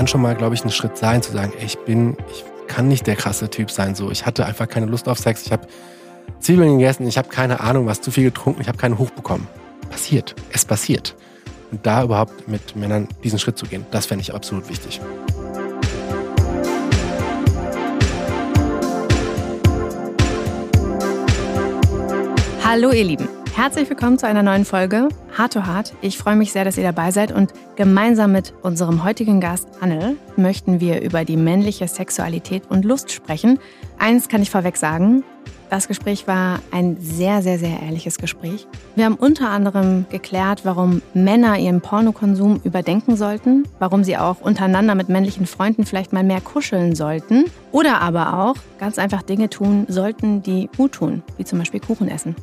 kann schon mal, glaube ich, ein Schritt sein, zu sagen, ey, ich bin, ich kann nicht der krasse Typ sein. So, ich hatte einfach keine Lust auf Sex. Ich habe Zwiebeln gegessen, ich habe keine Ahnung, was zu viel getrunken, ich habe keinen Hoch bekommen. Passiert. Es passiert. Und da überhaupt mit Männern diesen Schritt zu gehen, das fände ich absolut wichtig. Hallo ihr Lieben, herzlich willkommen zu einer neuen Folge Hard to Hard. Ich freue mich sehr, dass ihr dabei seid und gemeinsam mit unserem heutigen Gast Anne möchten wir über die männliche Sexualität und Lust sprechen. Eins kann ich vorweg sagen, das Gespräch war ein sehr, sehr, sehr ehrliches Gespräch. Wir haben unter anderem geklärt, warum Männer ihren Pornokonsum überdenken sollten, warum sie auch untereinander mit männlichen Freunden vielleicht mal mehr kuscheln sollten oder aber auch ganz einfach Dinge tun sollten, die gut tun, wie zum Beispiel Kuchen essen.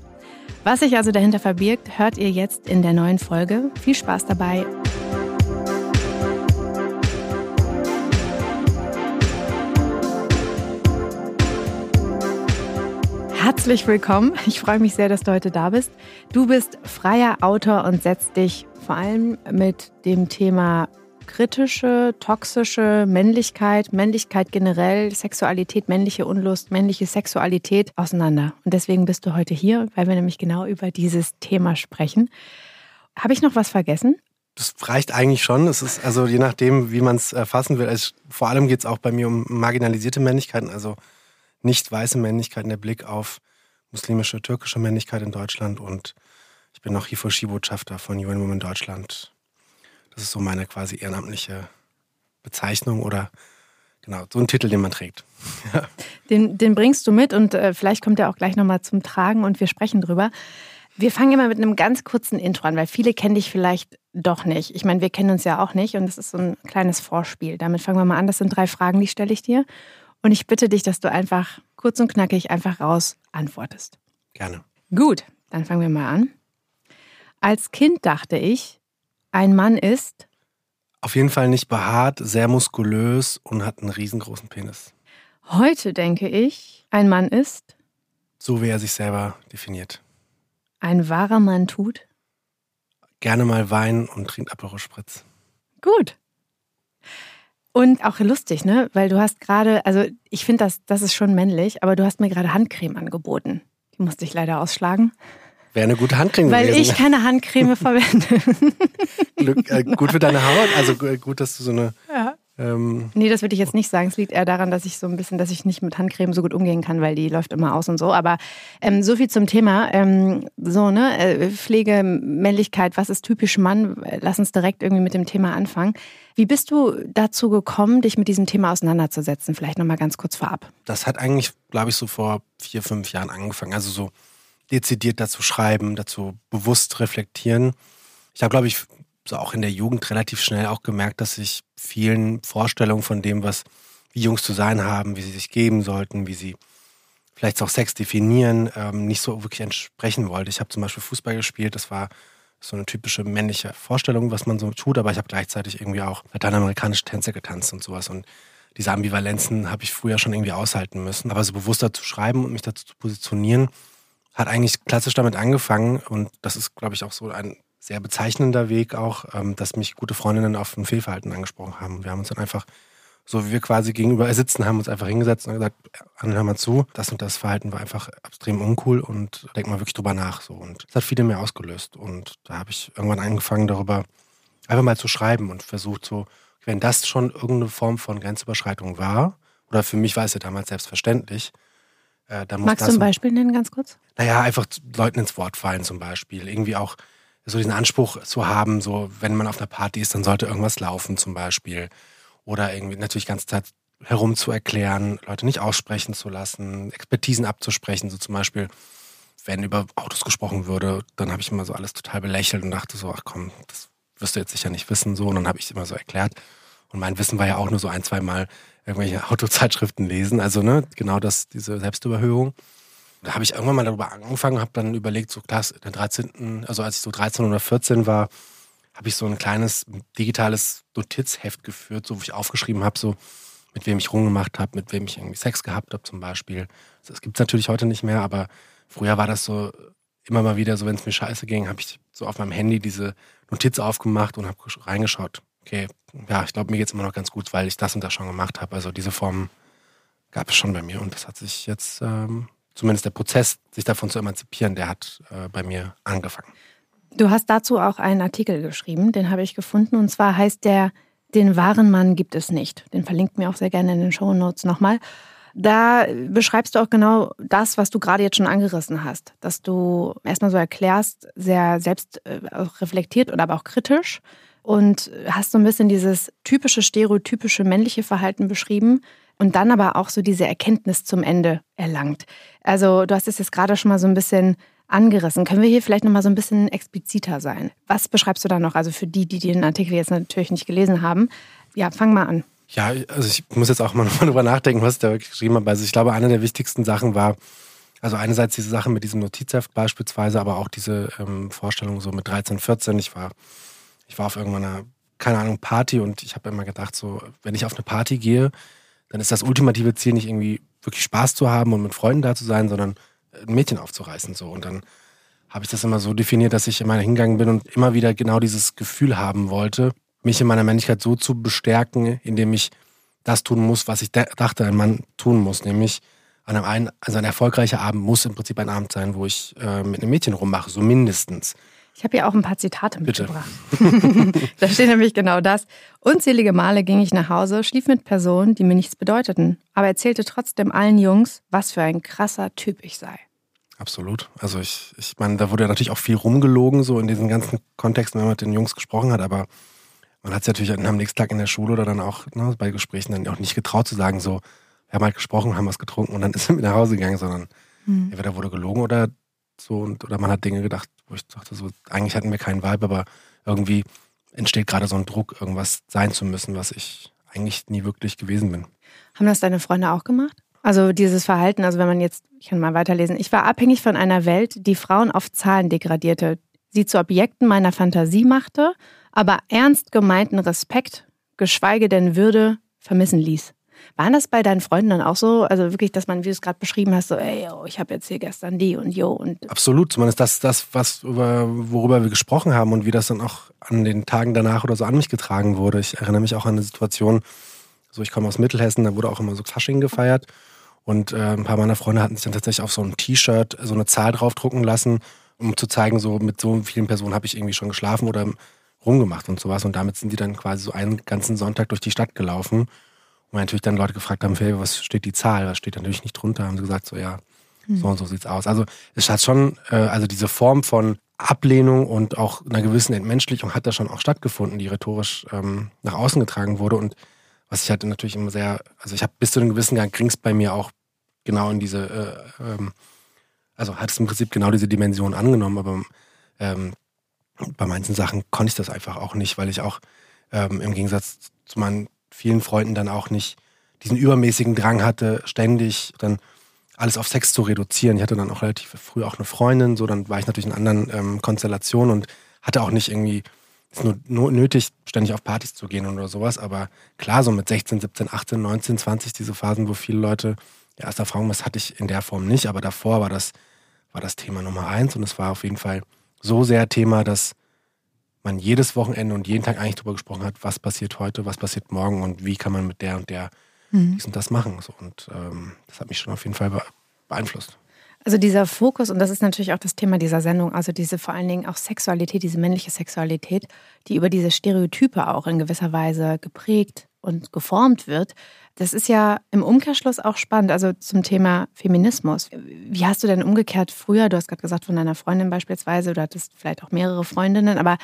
Was sich also dahinter verbirgt, hört ihr jetzt in der neuen Folge. Viel Spaß dabei. Herzlich willkommen. Ich freue mich sehr, dass du heute da bist. Du bist freier Autor und setzt dich vor allem mit dem Thema kritische, toxische Männlichkeit, Männlichkeit generell, Sexualität, männliche Unlust, männliche Sexualität auseinander. Und deswegen bist du heute hier, weil wir nämlich genau über dieses Thema sprechen. Habe ich noch was vergessen? Das reicht eigentlich schon. Es ist also je nachdem, wie man es erfassen will. Also vor allem geht es auch bei mir um marginalisierte Männlichkeiten, also nicht weiße Männlichkeiten, der Blick auf muslimische, türkische Männlichkeit in Deutschland und ich bin noch Hifoshi-Botschafter von UN Women Deutschland das ist so meine quasi ehrenamtliche Bezeichnung oder genau, so ein Titel, den man trägt. den, den bringst du mit und äh, vielleicht kommt er auch gleich nochmal zum Tragen und wir sprechen drüber. Wir fangen immer mit einem ganz kurzen Intro an, weil viele kennen dich vielleicht doch nicht. Ich meine, wir kennen uns ja auch nicht und das ist so ein kleines Vorspiel. Damit fangen wir mal an. Das sind drei Fragen, die stelle ich dir. Und ich bitte dich, dass du einfach kurz und knackig einfach raus antwortest. Gerne. Gut, dann fangen wir mal an. Als Kind dachte ich, ein Mann ist? Auf jeden Fall nicht behaart, sehr muskulös und hat einen riesengroßen Penis. Heute denke ich, ein Mann ist? So wie er sich selber definiert. Ein wahrer Mann tut? Gerne mal Wein und trinkt Aperol Spritz. Gut. Und auch lustig, ne? Weil du hast gerade, also ich finde das, das ist schon männlich, aber du hast mir gerade Handcreme angeboten. Die musste ich leider ausschlagen. Wäre eine gute Handcreme Weil gewesen. ich keine Handcreme verwende. Glück, äh, gut für deine Haut, also gut, dass du so eine. Ja. Ähm, nee, das würde ich jetzt nicht sagen. Es liegt eher daran, dass ich so ein bisschen, dass ich nicht mit Handcreme so gut umgehen kann, weil die läuft immer aus und so. Aber ähm, so viel zum Thema. Ähm, so, ne, äh, Pflege, Männlichkeit, was ist typisch Mann? Lass uns direkt irgendwie mit dem Thema anfangen. Wie bist du dazu gekommen, dich mit diesem Thema auseinanderzusetzen? Vielleicht nochmal ganz kurz vorab. Das hat eigentlich, glaube ich, so vor vier, fünf Jahren angefangen. Also so dezidiert dazu schreiben, dazu bewusst reflektieren. Ich habe, glaube ich, so auch in der Jugend relativ schnell auch gemerkt, dass ich vielen Vorstellungen von dem, was wie Jungs zu sein haben, wie sie sich geben sollten, wie sie vielleicht auch Sex definieren, ähm, nicht so wirklich entsprechen wollte. Ich habe zum Beispiel Fußball gespielt, das war so eine typische männliche Vorstellung, was man so tut, aber ich habe gleichzeitig irgendwie auch lateinamerikanische Tänze getanzt und sowas. Und diese Ambivalenzen habe ich früher schon irgendwie aushalten müssen. Aber so bewusster zu schreiben und mich dazu zu positionieren, hat eigentlich klassisch damit angefangen und das ist, glaube ich, auch so ein sehr bezeichnender Weg auch, ähm, dass mich gute Freundinnen auf ein Fehlverhalten angesprochen haben. Wir haben uns dann einfach, so wie wir quasi gegenüber sitzen, haben uns einfach hingesetzt und gesagt, hör mal zu, das und das Verhalten war einfach extrem uncool und denk mal wirklich drüber nach. So. Und das hat viele mehr ausgelöst. Und da habe ich irgendwann angefangen, darüber einfach mal zu schreiben und versucht so, wenn das schon irgendeine Form von Grenzüberschreitung war, oder für mich war es ja damals selbstverständlich, äh, Magst du ein Beispiel nennen, ganz kurz? Naja, einfach Leuten ins Wort fallen zum Beispiel. Irgendwie auch so diesen Anspruch zu haben, so wenn man auf einer Party ist, dann sollte irgendwas laufen zum Beispiel. Oder irgendwie natürlich ganze Zeit herum zu erklären, Leute nicht aussprechen zu lassen, Expertisen abzusprechen, so zum Beispiel, wenn über Autos gesprochen würde, dann habe ich immer so alles total belächelt und dachte so, ach komm, das wirst du jetzt sicher nicht wissen, so. Und dann habe ich es immer so erklärt. Und mein Wissen war ja auch nur so ein, zwei Mal irgendwelche Autozeitschriften lesen. Also ne, genau das, diese Selbstüberhöhung. Da habe ich irgendwann mal darüber angefangen, habe dann überlegt, so klar, in der 13., also als ich so 13 oder 14 war, habe ich so ein kleines digitales Notizheft geführt, so wo ich aufgeschrieben habe, so mit wem ich rumgemacht habe, mit wem ich irgendwie Sex gehabt habe zum Beispiel. Das gibt es natürlich heute nicht mehr, aber früher war das so immer mal wieder so, wenn es mir scheiße ging, habe ich so auf meinem Handy diese Notiz aufgemacht und habe reingeschaut, okay, ja, ich glaube, mir geht es immer noch ganz gut, weil ich das und das schon gemacht habe. Also diese Form gab es schon bei mir und das hat sich jetzt, ähm, zumindest der Prozess, sich davon zu emanzipieren, der hat äh, bei mir angefangen. Du hast dazu auch einen Artikel geschrieben, den habe ich gefunden und zwar heißt der Den wahren Mann gibt es nicht. Den verlinkt mir auch sehr gerne in den Show Notes nochmal. Da beschreibst du auch genau das, was du gerade jetzt schon angerissen hast, dass du erstmal so erklärst, sehr selbst äh, reflektiert oder aber auch kritisch und hast so ein bisschen dieses typische stereotypische männliche Verhalten beschrieben und dann aber auch so diese Erkenntnis zum Ende erlangt. Also du hast es jetzt gerade schon mal so ein bisschen angerissen. Können wir hier vielleicht noch mal so ein bisschen expliziter sein? Was beschreibst du da noch? Also für die, die den Artikel jetzt natürlich nicht gelesen haben. Ja, fang mal an. Ja, also ich muss jetzt auch mal nochmal drüber nachdenken, was ich da geschrieben habe. Also ich glaube, eine der wichtigsten Sachen war, also einerseits diese Sache mit diesem Notizheft beispielsweise, aber auch diese ähm, Vorstellung so mit 13, 14. Ich war, ich war auf irgendeiner, keine Ahnung, Party und ich habe immer gedacht, so, wenn ich auf eine Party gehe, dann ist das ultimative Ziel nicht irgendwie wirklich Spaß zu haben und mit Freunden da zu sein, sondern ein Mädchen aufzureißen. So. Und dann habe ich das immer so definiert, dass ich immer hingegangen bin und immer wieder genau dieses Gefühl haben wollte, mich in meiner Männlichkeit so zu bestärken, indem ich das tun muss, was ich dachte, ein Mann tun muss, nämlich an einem einen, also ein erfolgreicher Abend muss im Prinzip ein Abend sein, wo ich äh, mit einem Mädchen rummache, so mindestens. Ich habe ja auch ein paar Zitate mitgebracht. da steht nämlich genau das. Unzählige Male ging ich nach Hause, schlief mit Personen, die mir nichts bedeuteten, aber erzählte trotzdem allen Jungs, was für ein krasser Typ ich sei. Absolut. Also ich, ich meine, da wurde ja natürlich auch viel rumgelogen, so in diesen ganzen Kontexten, wenn man mit den Jungs gesprochen hat, aber man hat es natürlich am nächsten Tag in der Schule oder dann auch ne, bei Gesprächen dann auch nicht getraut zu sagen, so, wir haben halt gesprochen, haben was getrunken und dann ist er mit nach Hause gegangen, sondern mhm. entweder wurde gelogen oder so und oder man hat Dinge gedacht, wo ich dachte, so, eigentlich hatten wir keinen Vibe, aber irgendwie entsteht gerade so ein Druck, irgendwas sein zu müssen, was ich eigentlich nie wirklich gewesen bin. Haben das deine Freunde auch gemacht? Also dieses Verhalten, also wenn man jetzt, ich kann mal weiterlesen, ich war abhängig von einer Welt, die Frauen auf Zahlen degradierte, sie zu Objekten meiner Fantasie machte aber ernst gemeinten Respekt, geschweige denn Würde, vermissen ließ. Waren das bei deinen Freunden dann auch so? Also wirklich, dass man, wie du es gerade beschrieben hast, so, ey, yo, ich habe jetzt hier gestern die und jo und. Absolut, zumindest das, das was, worüber wir gesprochen haben und wie das dann auch an den Tagen danach oder so an mich getragen wurde. Ich erinnere mich auch an eine Situation, so ich komme aus Mittelhessen, da wurde auch immer so Fasching gefeiert. Und äh, ein paar meiner Freunde hatten sich dann tatsächlich auf so ein T-Shirt so eine Zahl draufdrucken lassen, um zu zeigen, so mit so vielen Personen habe ich irgendwie schon geschlafen oder rumgemacht und sowas. Und damit sind die dann quasi so einen ganzen Sonntag durch die Stadt gelaufen. Und natürlich dann Leute gefragt haben, hey, was steht die Zahl? Was steht natürlich nicht drunter? Haben sie gesagt, so ja, mhm. so und so sieht's aus. Also es hat schon, äh, also diese Form von Ablehnung und auch einer gewissen Entmenschlichung hat da schon auch stattgefunden, die rhetorisch ähm, nach außen getragen wurde. Und was ich halt natürlich immer sehr, also ich habe bis zu einem gewissen Gang ging bei mir auch genau in diese, äh, ähm, also hat es im Prinzip genau diese Dimension angenommen, aber ähm, bei manchen Sachen konnte ich das einfach auch nicht, weil ich auch ähm, im Gegensatz zu meinen vielen Freunden dann auch nicht diesen übermäßigen Drang hatte, ständig dann alles auf Sex zu reduzieren. Ich hatte dann auch relativ früh auch eine Freundin, so dann war ich natürlich in anderen ähm, Konstellationen und hatte auch nicht irgendwie es nur, nur nötig, ständig auf Partys zu gehen oder sowas. Aber klar, so mit 16, 17, 18, 19, 20, diese Phasen, wo viele Leute die erste Erfahrung, das hatte ich in der Form nicht, aber davor war das, war das Thema Nummer eins und es war auf jeden Fall so sehr Thema, dass man jedes Wochenende und jeden Tag eigentlich darüber gesprochen hat, was passiert heute, was passiert morgen und wie kann man mit der und der mhm. dies und das machen. So, und ähm, das hat mich schon auf jeden Fall beeinflusst. Also dieser Fokus, und das ist natürlich auch das Thema dieser Sendung, also diese vor allen Dingen auch Sexualität, diese männliche Sexualität, die über diese Stereotype auch in gewisser Weise geprägt und geformt wird, das ist ja im Umkehrschluss auch spannend, also zum Thema Feminismus. Wie hast du denn umgekehrt früher, du hast gerade gesagt von deiner Freundin beispielsweise, du hattest vielleicht auch mehrere Freundinnen, aber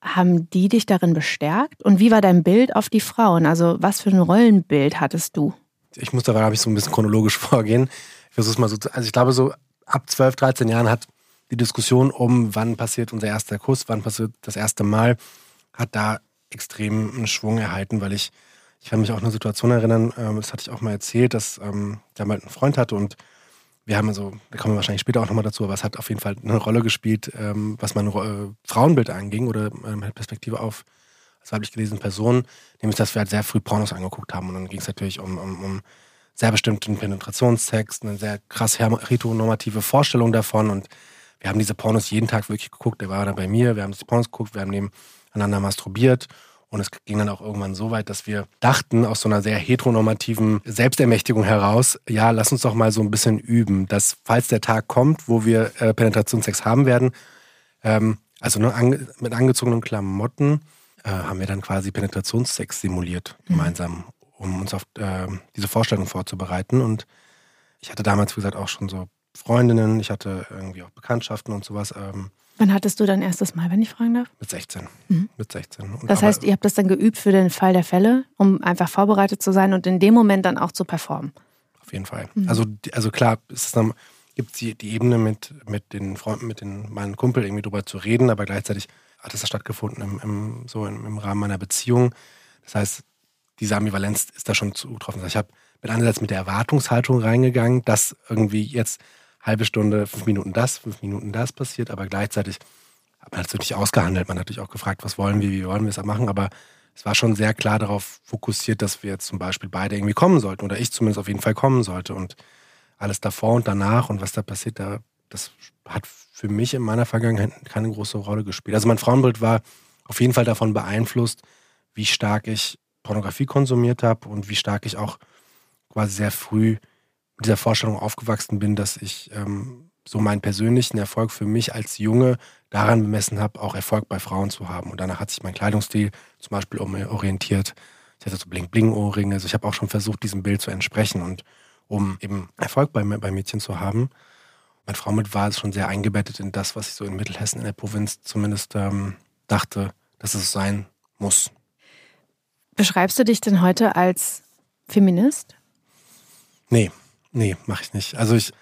haben die dich darin bestärkt? Und wie war dein Bild auf die Frauen? Also was für ein Rollenbild hattest du? Ich muss da, glaube ich, so ein bisschen chronologisch vorgehen. Ich versuche mal so, also ich glaube so ab 12, 13 Jahren hat die Diskussion um, wann passiert unser erster Kuss, wann passiert das erste Mal, hat da extrem einen Schwung erhalten, weil ich ich kann mich auch an eine Situation erinnern, ähm, das hatte ich auch mal erzählt, dass ähm, der mal einen Freund hatte und wir haben also, da kommen wir wahrscheinlich später auch nochmal dazu, aber es hat auf jeden Fall eine Rolle gespielt, ähm, was mein äh, Frauenbild anging oder meine Perspektive auf als weiblich gelesene Person, nämlich dass wir halt sehr früh Pornos angeguckt haben. Und dann ging es natürlich um, um, um sehr bestimmten Penetrationstext, eine sehr krass heteronormative Vorstellung davon. Und wir haben diese Pornos jeden Tag wirklich geguckt. Der war dann bei mir, wir haben die Pornos geguckt, wir haben nebeneinander masturbiert Und es ging dann auch irgendwann so weit, dass wir dachten, aus so einer sehr heteronormativen Selbstermächtigung heraus, ja, lass uns doch mal so ein bisschen üben, dass falls der Tag kommt, wo wir äh, Penetrationssex haben werden, ähm, also nur ange mit angezogenen Klamotten, äh, haben wir dann quasi Penetrationssex simuliert mhm. gemeinsam, um uns auf äh, diese Vorstellung vorzubereiten. Und ich hatte damals, wie gesagt, auch schon so Freundinnen, ich hatte irgendwie auch Bekanntschaften und sowas. Ähm, Wann hattest du dein erstes Mal, wenn ich fragen darf? Mit 16. Mhm. Mit 16. Und das heißt, ihr habt das dann geübt für den Fall der Fälle, um einfach vorbereitet zu sein und in dem Moment dann auch zu performen. Auf jeden Fall. Mhm. Also, also klar, es gibt die, die Ebene mit, mit den Freunden, mit den, meinen Kumpel irgendwie drüber zu reden, aber gleichzeitig hat es stattgefunden im, im, so im, im, Rahmen meiner Beziehung. Das heißt, diese Ambivalenz ist da schon zugetroffen. Ich habe mit einerseits mit der Erwartungshaltung reingegangen, dass irgendwie jetzt halbe Stunde, fünf Minuten das, fünf Minuten das passiert, aber gleichzeitig hat man natürlich ausgehandelt. Man hat natürlich auch gefragt, was wollen wir, wie wollen wir es machen, aber es war schon sehr klar darauf fokussiert, dass wir zum Beispiel beide irgendwie kommen sollten oder ich zumindest auf jeden Fall kommen sollte und alles davor und danach und was da passiert, da, das hat für mich in meiner Vergangenheit keine große Rolle gespielt. Also mein Frauenbild war auf jeden Fall davon beeinflusst, wie stark ich Pornografie konsumiert habe und wie stark ich auch quasi sehr früh mit dieser Vorstellung aufgewachsen bin, dass ich ähm, so meinen persönlichen Erfolg für mich als Junge daran bemessen habe, auch Erfolg bei Frauen zu haben. Und danach hat sich mein Kleidungsstil zum Beispiel orientiert. Ich hatte so Bling-Bling-Ohrringe. Also ich habe auch schon versucht, diesem Bild zu entsprechen und um eben Erfolg bei, bei Mädchen zu haben. Mein Frauenbild war schon sehr eingebettet in das, was ich so in Mittelhessen in der Provinz zumindest ähm, dachte, dass es sein muss. Beschreibst du dich denn heute als Feminist? Nee, Nee, mache ich nicht. Also ich,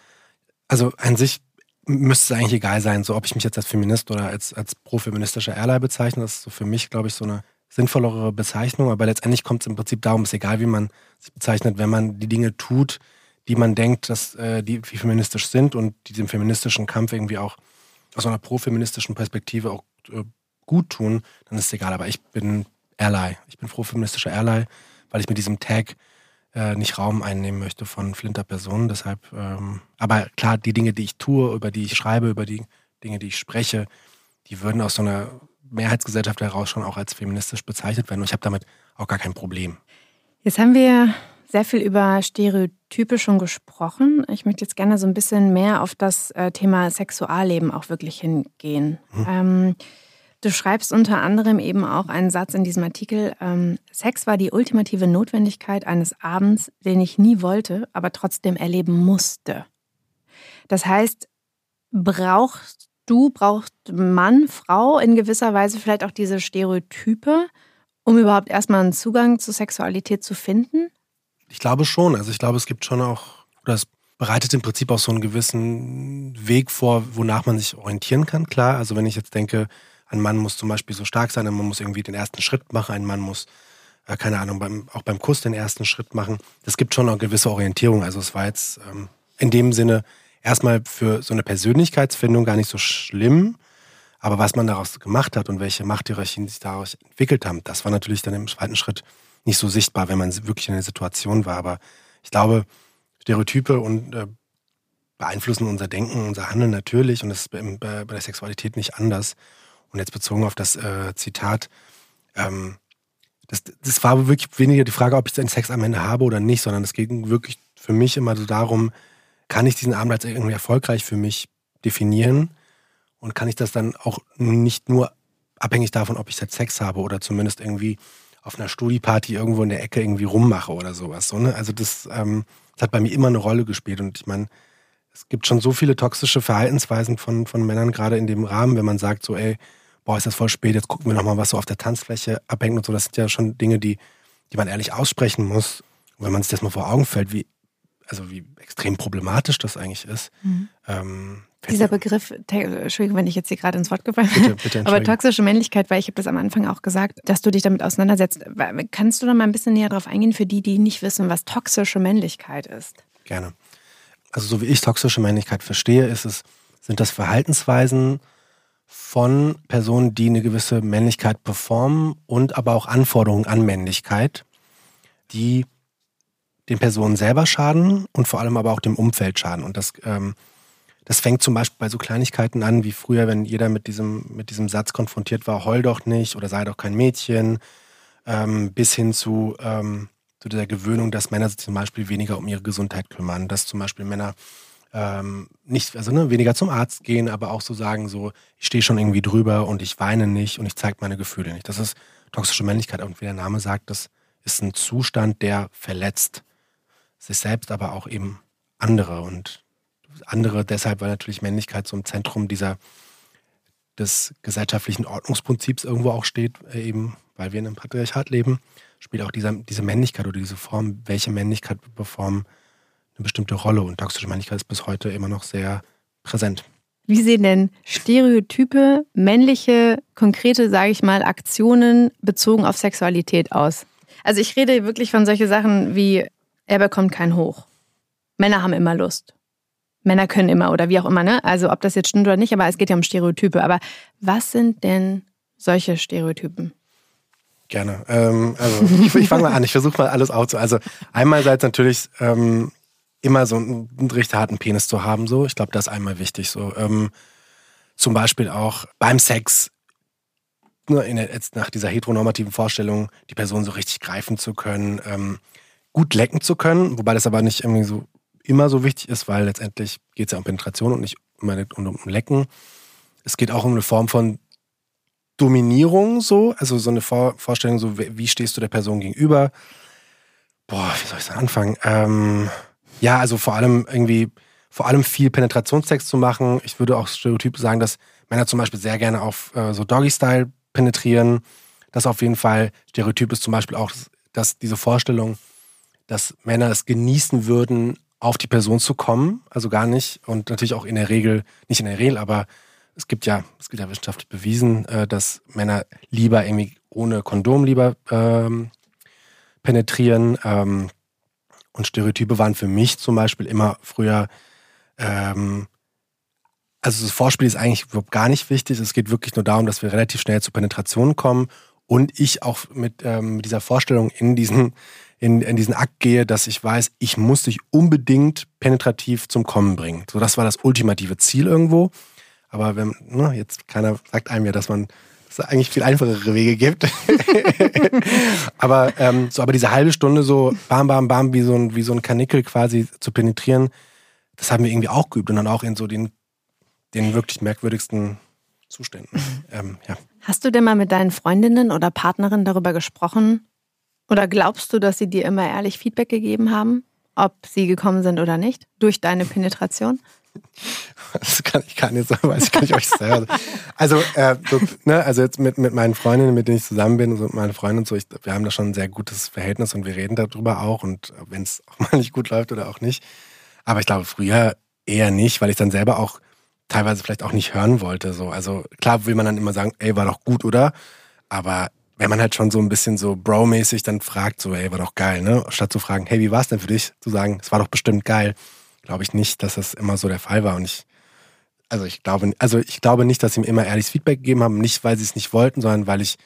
also an sich müsste es eigentlich egal sein, so ob ich mich jetzt als Feminist oder als, als pro-feministischer Ally bezeichne. Das ist so für mich, glaube ich, so eine sinnvollere Bezeichnung. Aber letztendlich kommt es im Prinzip darum, es ist egal, wie man sich bezeichnet, wenn man die Dinge tut, die man denkt, dass äh, die feministisch sind und die dem feministischen Kampf irgendwie auch aus einer pro-feministischen Perspektive auch äh, gut tun, dann ist es egal. Aber ich bin Ally. Ich bin pro-feministischer Ally, weil ich mit diesem Tag äh, nicht Raum einnehmen möchte von Flinterpersonen. Deshalb, ähm, aber klar, die Dinge, die ich tue, über die ich schreibe, über die Dinge, die ich spreche, die würden aus so einer Mehrheitsgesellschaft heraus schon auch als feministisch bezeichnet werden. Und ich habe damit auch gar kein Problem. Jetzt haben wir sehr viel über Stereotype schon gesprochen. Ich möchte jetzt gerne so ein bisschen mehr auf das äh, Thema Sexualleben auch wirklich hingehen. Hm. Ähm, Du schreibst unter anderem eben auch einen Satz in diesem Artikel, ähm, Sex war die ultimative Notwendigkeit eines Abends, den ich nie wollte, aber trotzdem erleben musste. Das heißt, brauchst du, braucht Mann, Frau in gewisser Weise vielleicht auch diese Stereotype, um überhaupt erstmal einen Zugang zur Sexualität zu finden? Ich glaube schon. Also ich glaube, es gibt schon auch, oder es bereitet im Prinzip auch so einen gewissen Weg vor, wonach man sich orientieren kann. Klar, also wenn ich jetzt denke, ein Mann muss zum Beispiel so stark sein, ein Mann muss irgendwie den ersten Schritt machen, ein Mann muss, äh, keine Ahnung, beim, auch beim Kuss den ersten Schritt machen. Das gibt schon eine gewisse Orientierung. Also es war jetzt ähm, in dem Sinne erstmal für so eine Persönlichkeitsfindung gar nicht so schlimm. Aber was man daraus gemacht hat und welche Machthierarchien sich daraus entwickelt haben, das war natürlich dann im zweiten Schritt nicht so sichtbar, wenn man wirklich in der Situation war. Aber ich glaube, Stereotype und äh, beeinflussen unser Denken, unser Handeln natürlich und das ist bei, bei der Sexualität nicht anders. Und jetzt bezogen auf das äh, Zitat, ähm, das, das war wirklich weniger die Frage, ob ich den Sex am Ende habe oder nicht, sondern es ging wirklich für mich immer so darum, kann ich diesen Abend als irgendwie erfolgreich für mich definieren und kann ich das dann auch nicht nur abhängig davon, ob ich jetzt Sex habe oder zumindest irgendwie auf einer Studieparty irgendwo in der Ecke irgendwie rummache oder sowas. So, ne? Also das, ähm, das hat bei mir immer eine Rolle gespielt und ich meine, es gibt schon so viele toxische Verhaltensweisen von, von Männern, gerade in dem Rahmen, wenn man sagt so, ey, boah, ist das voll spät, jetzt gucken wir nochmal, was so auf der Tanzfläche abhängt und so. Das sind ja schon Dinge, die, die man ehrlich aussprechen muss. Und wenn man sich das mal vor Augen fällt, wie, also wie extrem problematisch das eigentlich ist. Mhm. Ähm, Dieser Begriff, Entschuldigung, wenn ich jetzt hier gerade ins Wort gefallen bin, bitte, bitte aber toxische Männlichkeit, weil ich habe das am Anfang auch gesagt, dass du dich damit auseinandersetzt. Kannst du da mal ein bisschen näher drauf eingehen für die, die nicht wissen, was toxische Männlichkeit ist? Gerne. Also so wie ich toxische Männlichkeit verstehe, ist es, sind das Verhaltensweisen, von Personen, die eine gewisse Männlichkeit performen und aber auch Anforderungen an Männlichkeit, die den Personen selber schaden und vor allem aber auch dem Umfeld schaden. Und das, ähm, das fängt zum Beispiel bei so Kleinigkeiten an, wie früher, wenn jeder mit diesem, mit diesem Satz konfrontiert war, heul doch nicht oder sei doch kein Mädchen. ähm, bis hin zu, ähm, zu dieser Gewöhnung, dass Männer sich zum Beispiel weniger um ihre Gesundheit kümmern, dass zum Beispiel Männer ähm, nicht, also ne, weniger zum Arzt gehen, aber auch so sagen, so, ich stehe schon irgendwie drüber und ich weine nicht und ich zeige meine Gefühle nicht. Das ist toxische Männlichkeit und wie der Name sagt, das ist ein Zustand, der verletzt sich selbst, aber auch eben andere und andere deshalb, weil natürlich Männlichkeit so im Zentrum dieser des gesellschaftlichen Ordnungsprinzips irgendwo auch steht, äh, eben weil wir in einem Patriarchat leben, spielt auch dieser, diese Männlichkeit oder diese Form, welche Männlichkeit beformen, eine bestimmte Rolle. Und toxische Männlichkeit ist bis heute immer noch sehr präsent. Wie sehen denn Stereotype, männliche, konkrete, sage ich mal, Aktionen bezogen auf Sexualität aus? Also ich rede wirklich von solchen Sachen wie, er bekommt keinen Hoch. Männer haben immer Lust. Männer können immer oder wie auch immer, ne? Also ob das jetzt stimmt oder nicht, aber es geht ja um Stereotype. Aber was sind denn solche Stereotypen? Gerne. Ähm, also ich, ich fange mal an, ich versuche mal alles aufzu. Also einmalseits natürlich ähm, immer so einen, einen richtig harten Penis zu haben, so. Ich glaube, das ist einmal wichtig. So. Ähm, zum Beispiel auch beim Sex, nur in jetzt nach dieser heteronormativen Vorstellung, die Person so richtig greifen zu können, ähm, gut lecken zu können, wobei das aber nicht irgendwie so immer so wichtig ist, weil letztendlich geht es ja um Penetration und nicht um, um Lecken. Es geht auch um eine Form von Dominierung so, also so eine Vor Vorstellung, so wie stehst du der Person gegenüber? Boah, wie soll ich da anfangen? Ähm, ja, also vor allem irgendwie, vor allem viel Penetrationstext zu machen. Ich würde auch stereotyp sagen, dass Männer zum Beispiel sehr gerne auf äh, so Doggy-Style penetrieren. Das auf jeden Fall Stereotyp ist zum Beispiel auch, dass diese Vorstellung, dass Männer es genießen würden, auf die Person zu kommen, also gar nicht. Und natürlich auch in der Regel, nicht in der Regel, aber es gibt ja, es gibt ja wissenschaftlich bewiesen, äh, dass Männer lieber irgendwie ohne Kondom lieber ähm, penetrieren. Ähm, und Stereotype waren für mich zum Beispiel immer früher, ähm, also das Vorspiel ist eigentlich überhaupt gar nicht wichtig. Es geht wirklich nur darum, dass wir relativ schnell zur Penetration kommen und ich auch mit, ähm, dieser Vorstellung in diesen, in, in diesen Akt gehe, dass ich weiß, ich muss dich unbedingt penetrativ zum Kommen bringen. So, das war das ultimative Ziel irgendwo. Aber wenn, ne, jetzt keiner sagt einem ja, dass man es eigentlich viel einfachere Wege gibt. aber ähm, so, aber diese halbe Stunde so bam, bam, bam, wie so ein, wie so ein Kanickel quasi zu penetrieren, das haben wir irgendwie auch geübt und dann auch in so den, den wirklich merkwürdigsten Zuständen. Mhm. Ähm, ja. Hast du denn mal mit deinen Freundinnen oder Partnerinnen darüber gesprochen? Oder glaubst du, dass sie dir immer ehrlich Feedback gegeben haben, ob sie gekommen sind oder nicht, durch deine Penetration? Das kann ich nicht sagen, weiß ich ob ich selber. Also, äh, so, ne, also jetzt mit, mit meinen Freundinnen, mit denen ich zusammen bin, so mit meinen Freunden und so, ich, wir haben da schon ein sehr gutes Verhältnis und wir reden darüber auch und wenn es auch mal nicht gut läuft oder auch nicht. Aber ich glaube, früher eher nicht, weil ich dann selber auch teilweise vielleicht auch nicht hören wollte. So. Also klar will man dann immer sagen, ey, war doch gut, oder? Aber wenn man halt schon so ein bisschen so Bro-mäßig dann fragt, so, ey, war doch geil, ne? Statt zu fragen, hey, wie war's denn für dich? Zu sagen, es war doch bestimmt geil glaube ich nicht, dass das immer so der Fall war. Und ich, also ich glaube, also ich glaube nicht, dass sie mir immer ehrliches Feedback gegeben haben, nicht weil sie es nicht wollten, sondern weil ich,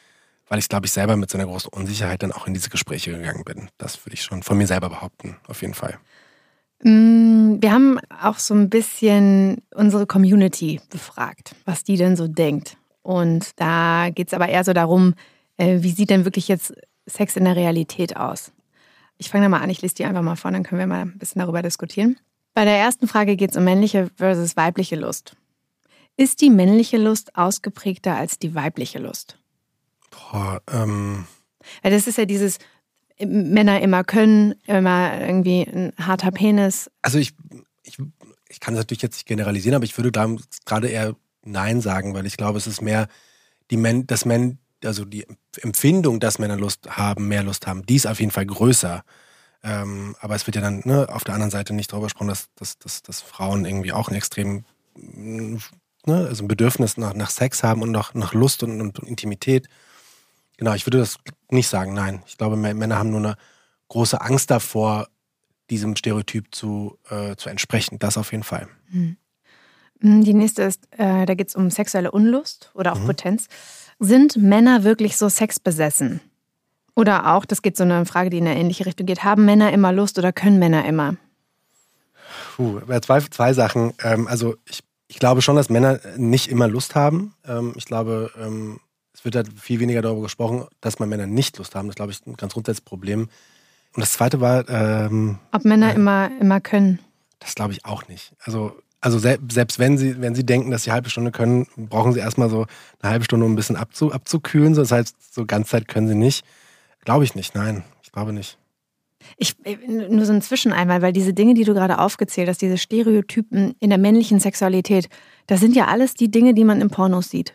weil ich glaube ich selber mit so einer großen Unsicherheit dann auch in diese Gespräche gegangen bin. Das würde ich schon von mir selber behaupten, auf jeden Fall. Mm, wir haben auch so ein bisschen unsere Community befragt, was die denn so denkt. Und da geht es aber eher so darum, äh, wie sieht denn wirklich jetzt Sex in der Realität aus? Ich fange da mal an, ich lese die einfach mal vor, dann können wir mal ein bisschen darüber diskutieren. Bei der ersten Frage geht es um männliche versus weibliche Lust. Ist die männliche Lust ausgeprägter als die weibliche Lust? Boah, ähm. Weil das ist ja dieses Männer immer können, immer irgendwie ein harter Penis. Also ich, ich, ich kann das natürlich jetzt nicht generalisieren, aber ich würde da gerade eher Nein sagen, weil ich glaube, es ist mehr die Men, dass Men, also die Empfindung, dass Männer Lust haben, mehr Lust haben, die ist auf jeden Fall größer. Ähm, aber es wird ja dann ne, auf der anderen Seite nicht darüber gesprochen, dass, dass, dass, dass Frauen irgendwie auch ein extrem ne, also ein Bedürfnis nach, nach Sex haben und nach, nach Lust und, und Intimität. Genau, ich würde das nicht sagen, nein. Ich glaube, Männer haben nur eine große Angst davor, diesem Stereotyp zu, äh, zu entsprechen. Das auf jeden Fall. Hm. Hm, die nächste ist, äh, da geht es um sexuelle Unlust oder auch mhm. Potenz. Sind Männer wirklich so sexbesessen? Oder auch, das geht so eine Frage, die in eine ähnliche Richtung geht, haben Männer immer Lust oder können Männer immer? Puh, zwei, zwei Sachen. Ähm, also ich, ich glaube schon, dass Männer nicht immer Lust haben. Ähm, ich glaube, ähm, es wird halt viel weniger darüber gesprochen, dass man Männer nicht Lust haben. Das ist, glaube ich, ein ganz grundsätzliches Problem. Und das zweite war. Ähm, Ob Männer äh, immer, immer können. Das glaube ich auch nicht. Also, also selbst wenn sie, wenn sie denken, dass sie eine halbe Stunde können, brauchen sie erstmal so eine halbe Stunde, um ein bisschen abzu, abzukühlen. Das heißt, so ganz Zeit können sie nicht. Glaube ich nicht, nein. Ich glaube nicht. Ich, äh, nur so ein Zwischeneinmal, weil diese Dinge, die du gerade aufgezählt hast, diese Stereotypen in der männlichen Sexualität, das sind ja alles die Dinge, die man im Pornos sieht.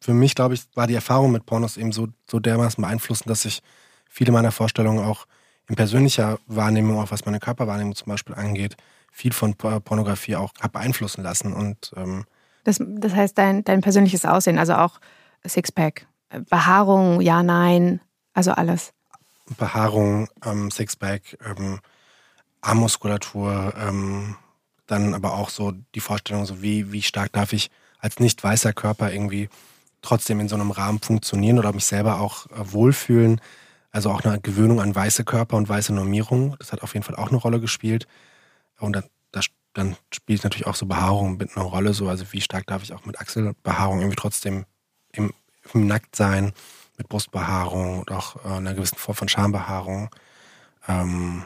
Für mich, glaube ich, war die Erfahrung mit Pornos eben so, so dermaßen beeinflussend, dass ich viele meiner Vorstellungen auch in persönlicher Wahrnehmung, auch was meine Körperwahrnehmung zum Beispiel angeht, viel von Pornografie auch habe beeinflussen lassen. Und, ähm das, das heißt, dein, dein persönliches Aussehen, also auch Sixpack, Behaarung, ja, nein, also alles. Behaarung, ähm, Sixpack, ähm, Armmuskulatur, ähm, dann aber auch so die Vorstellung, so wie, wie stark darf ich als nicht weißer Körper irgendwie trotzdem in so einem Rahmen funktionieren oder mich selber auch äh, wohlfühlen. Also auch eine Gewöhnung an weiße Körper und weiße Normierung. Das hat auf jeden Fall auch eine Rolle gespielt. Und da, das, dann spielt natürlich auch so Behaarung mit einer Rolle. So, also wie stark darf ich auch mit Achselbehaarung irgendwie trotzdem im, im Nackt sein mit Brustbehaarung und auch äh, einer gewissen Form von Schambehaarung. Ähm,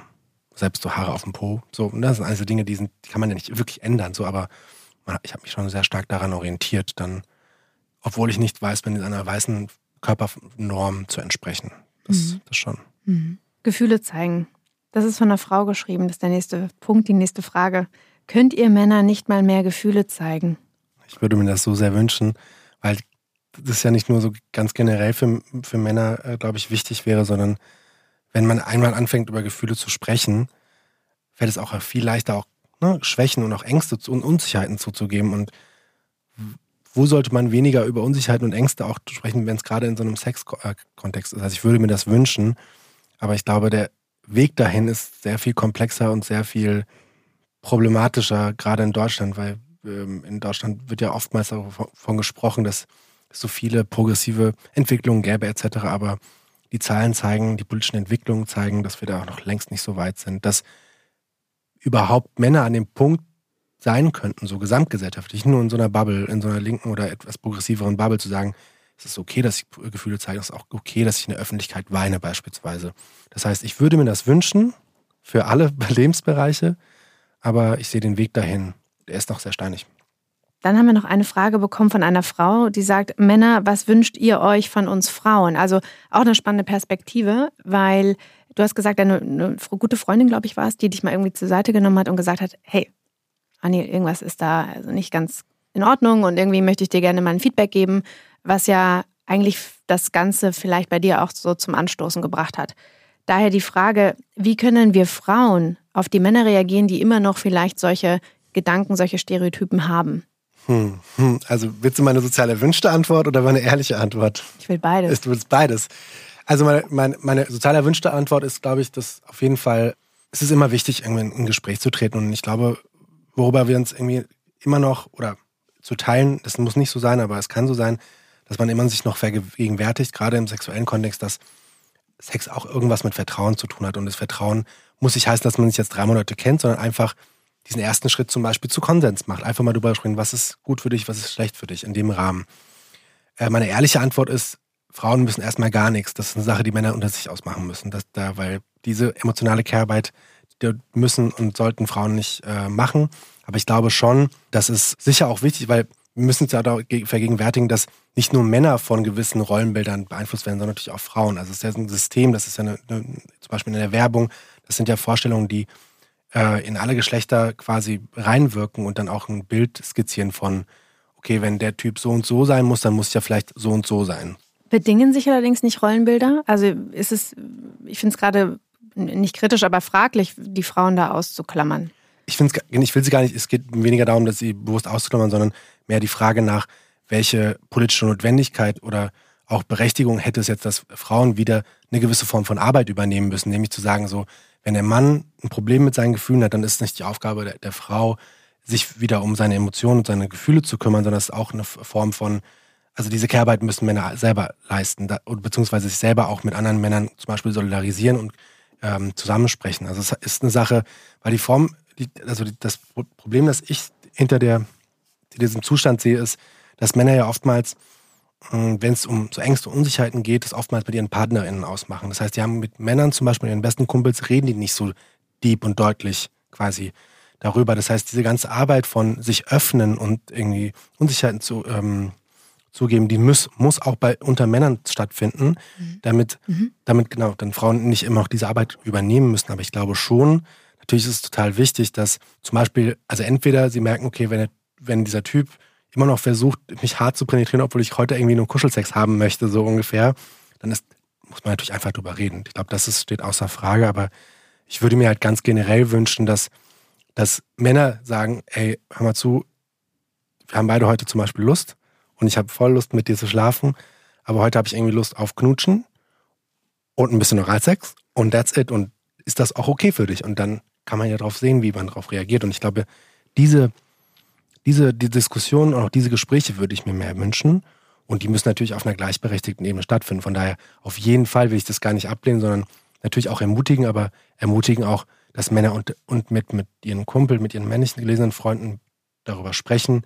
selbst so Haare auf dem Po. So, und das sind also Dinge, die, sind, die kann man ja nicht wirklich ändern. So, aber man, ich habe mich schon sehr stark daran orientiert, dann, obwohl ich nicht weiß, bin in einer weißen Körpernorm zu entsprechen. Das, mhm. das schon. Mhm. Gefühle zeigen. Das ist von einer Frau geschrieben. Das ist der nächste Punkt, die nächste Frage. Könnt ihr Männer nicht mal mehr Gefühle zeigen? Ich würde mir das so sehr wünschen, weil das ja nicht nur so ganz generell für, für Männer, äh, glaube ich, wichtig wäre, sondern wenn man einmal anfängt, über Gefühle zu sprechen, fällt es auch viel leichter, auch ne, Schwächen und auch Ängste und Unsicherheiten zuzugeben. Und wo sollte man weniger über Unsicherheiten und Ängste auch sprechen, wenn es gerade in so einem Sex-Kontext ist? Also ich würde mir das wünschen, aber ich glaube, der Weg dahin ist sehr viel komplexer und sehr viel problematischer, gerade in Deutschland, weil ähm, in Deutschland wird ja oftmals davon gesprochen, dass so viele progressive Entwicklungen gäbe etc. Aber die Zahlen zeigen, die politischen Entwicklungen zeigen, dass wir da auch noch längst nicht so weit sind, dass überhaupt Männer an dem Punkt sein könnten, so gesamtgesellschaftlich, nur in so einer Bubble, in so einer linken oder etwas progressiveren Bubble zu sagen, es ist okay, dass ich Gefühle zeige, es ist auch okay, dass ich in der Öffentlichkeit weine beispielsweise. Das heißt, ich würde mir das wünschen für alle Lebensbereiche, aber ich sehe den Weg dahin. Der ist noch sehr steinig. Dann haben wir noch eine Frage bekommen von einer Frau, die sagt, Männer, was wünscht ihr euch von uns Frauen? Also auch eine spannende Perspektive, weil du hast gesagt, eine, eine gute Freundin, glaube ich, war es, die dich mal irgendwie zur Seite genommen hat und gesagt hat, hey, Anni, irgendwas ist da also nicht ganz in Ordnung und irgendwie möchte ich dir gerne mal ein Feedback geben, was ja eigentlich das Ganze vielleicht bei dir auch so zum Anstoßen gebracht hat. Daher die Frage, wie können wir Frauen auf die Männer reagieren, die immer noch vielleicht solche Gedanken, solche Stereotypen haben? Hm, hm. Also willst du meine sozial erwünschte Antwort oder meine ehrliche Antwort? Ich will beides. Du willst beides. Also meine, meine, meine sozial erwünschte Antwort ist, glaube ich, dass auf jeden Fall, es ist immer wichtig, irgendwie in ein Gespräch zu treten. Und ich glaube, worüber wir uns irgendwie immer noch oder zu teilen, das muss nicht so sein, aber es kann so sein, dass man immer sich noch vergegenwärtigt, gerade im sexuellen Kontext, dass Sex auch irgendwas mit Vertrauen zu tun hat. Und das Vertrauen muss nicht heißen, dass man sich jetzt drei Monate kennt, sondern einfach diesen ersten Schritt zum Beispiel zu Konsens macht. Einfach mal drüber sprechen, was ist gut für dich, was ist schlecht für dich in dem Rahmen. Äh, meine ehrliche Antwort ist, Frauen müssen erstmal gar nichts. Das ist eine Sache, die Männer unter sich ausmachen müssen. Das, da, weil diese emotionale die müssen und sollten Frauen nicht äh, machen. Aber ich glaube schon, das ist sicher auch wichtig, weil wir müssen uns ja da vergegenwärtigen, dass nicht nur Männer von gewissen Rollenbildern beeinflusst werden, sondern natürlich auch Frauen. Also es ist ja ein System, das ist ja eine, eine, zum Beispiel in der Werbung, das sind ja Vorstellungen, die äh, in alle Geschlechter quasi reinwirken und dann auch ein Bild skizzieren von, okay, wenn der Typ so und so sein muss, dann muss es ja vielleicht so und so sein. Bedingen sich allerdings nicht Rollenbilder? Also ist es, ich finde es gerade nicht kritisch, aber fraglich, die Frauen da auszuklammern. Ich, find's, ich will sie gar nicht, es geht weniger darum, dass sie bewusst auszuklammern, sondern mehr die Frage nach, welche politische Notwendigkeit oder auch Berechtigung hätte es jetzt, dass Frauen wieder eine gewisse Form von Arbeit übernehmen müssen, nämlich zu sagen, so, wenn der Mann ein Problem mit seinen Gefühlen hat, dann ist es nicht die Aufgabe der, der Frau, sich wieder um seine Emotionen und seine Gefühle zu kümmern, sondern es ist auch eine Form von, also diese Kehrarbeit müssen Männer selber leisten, da, beziehungsweise sich selber auch mit anderen Männern zum Beispiel solidarisieren und ähm, zusammensprechen. Also es ist eine Sache, weil die Form, die, also die, das Problem, das ich hinter der, diesem Zustand sehe, ist, dass Männer ja oftmals wenn es um so Ängste und Unsicherheiten geht, das oftmals mit ihren PartnerInnen ausmachen. Das heißt, die haben mit Männern zum Beispiel, ihren besten Kumpels, reden die nicht so deep und deutlich quasi darüber. Das heißt, diese ganze Arbeit von sich öffnen und irgendwie Unsicherheiten zu ähm, zugeben, die muss, muss auch bei unter Männern stattfinden, mhm. damit, mhm. damit genau dann Frauen nicht immer noch diese Arbeit übernehmen müssen. Aber ich glaube schon, natürlich ist es total wichtig, dass zum Beispiel, also entweder sie merken, okay, wenn, wenn dieser Typ immer noch versucht, mich hart zu penetrieren, obwohl ich heute irgendwie nur Kuschelsex haben möchte, so ungefähr, dann ist, muss man natürlich einfach drüber reden. Ich glaube, das ist, steht außer Frage, aber ich würde mir halt ganz generell wünschen, dass, dass Männer sagen, ey, hör mal zu, wir haben beide heute zum Beispiel Lust und ich habe voll Lust mit dir zu schlafen, aber heute habe ich irgendwie Lust auf Knutschen und ein bisschen Oralsex und that's it und ist das auch okay für dich? Und dann kann man ja drauf sehen, wie man darauf reagiert und ich glaube, diese diese die Diskussion und auch diese Gespräche würde ich mir mehr wünschen. Und die müssen natürlich auf einer gleichberechtigten Ebene stattfinden. Von daher, auf jeden Fall will ich das gar nicht ablehnen, sondern natürlich auch ermutigen, aber ermutigen auch, dass Männer und, und mit, mit ihren Kumpel, mit ihren männlichen gelesenen Freunden darüber sprechen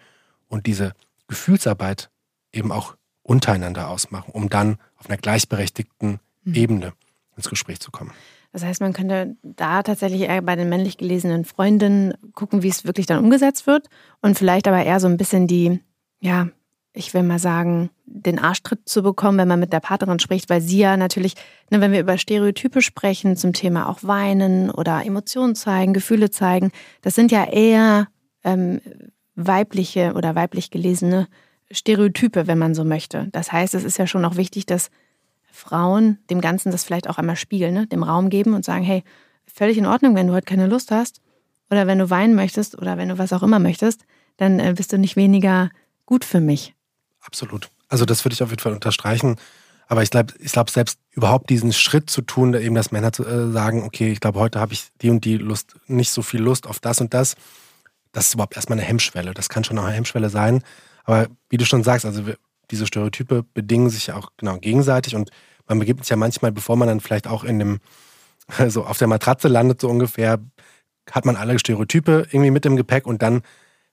und diese Gefühlsarbeit eben auch untereinander ausmachen, um dann auf einer gleichberechtigten mhm. Ebene ins Gespräch zu kommen. Das heißt, man könnte da tatsächlich eher bei den männlich gelesenen Freundinnen gucken, wie es wirklich dann umgesetzt wird und vielleicht aber eher so ein bisschen die, ja, ich will mal sagen, den Arschtritt zu bekommen, wenn man mit der Partnerin spricht, weil sie ja natürlich, ne, wenn wir über Stereotype sprechen zum Thema auch Weinen oder Emotionen zeigen, Gefühle zeigen, das sind ja eher ähm, weibliche oder weiblich gelesene Stereotype, wenn man so möchte. Das heißt, es ist ja schon auch wichtig, dass Frauen dem Ganzen das vielleicht auch einmal spiegeln, ne? dem Raum geben und sagen, hey, völlig in Ordnung, wenn du heute keine Lust hast oder wenn du weinen möchtest oder wenn du was auch immer möchtest, dann äh, bist du nicht weniger gut für mich. Absolut. Also das würde ich auf jeden Fall unterstreichen. Aber ich glaube, ich glaube selbst überhaupt diesen Schritt zu tun, eben dass Männer zu, äh, sagen, okay, ich glaube, heute habe ich die und die Lust, nicht so viel Lust auf das und das. Das ist überhaupt erstmal eine Hemmschwelle. Das kann schon auch eine Hemmschwelle sein. Aber wie du schon sagst, also diese Stereotype bedingen sich ja auch genau gegenseitig und man begibt sich ja manchmal, bevor man dann vielleicht auch in dem, also auf der Matratze landet, so ungefähr, hat man alle Stereotype irgendwie mit im Gepäck und dann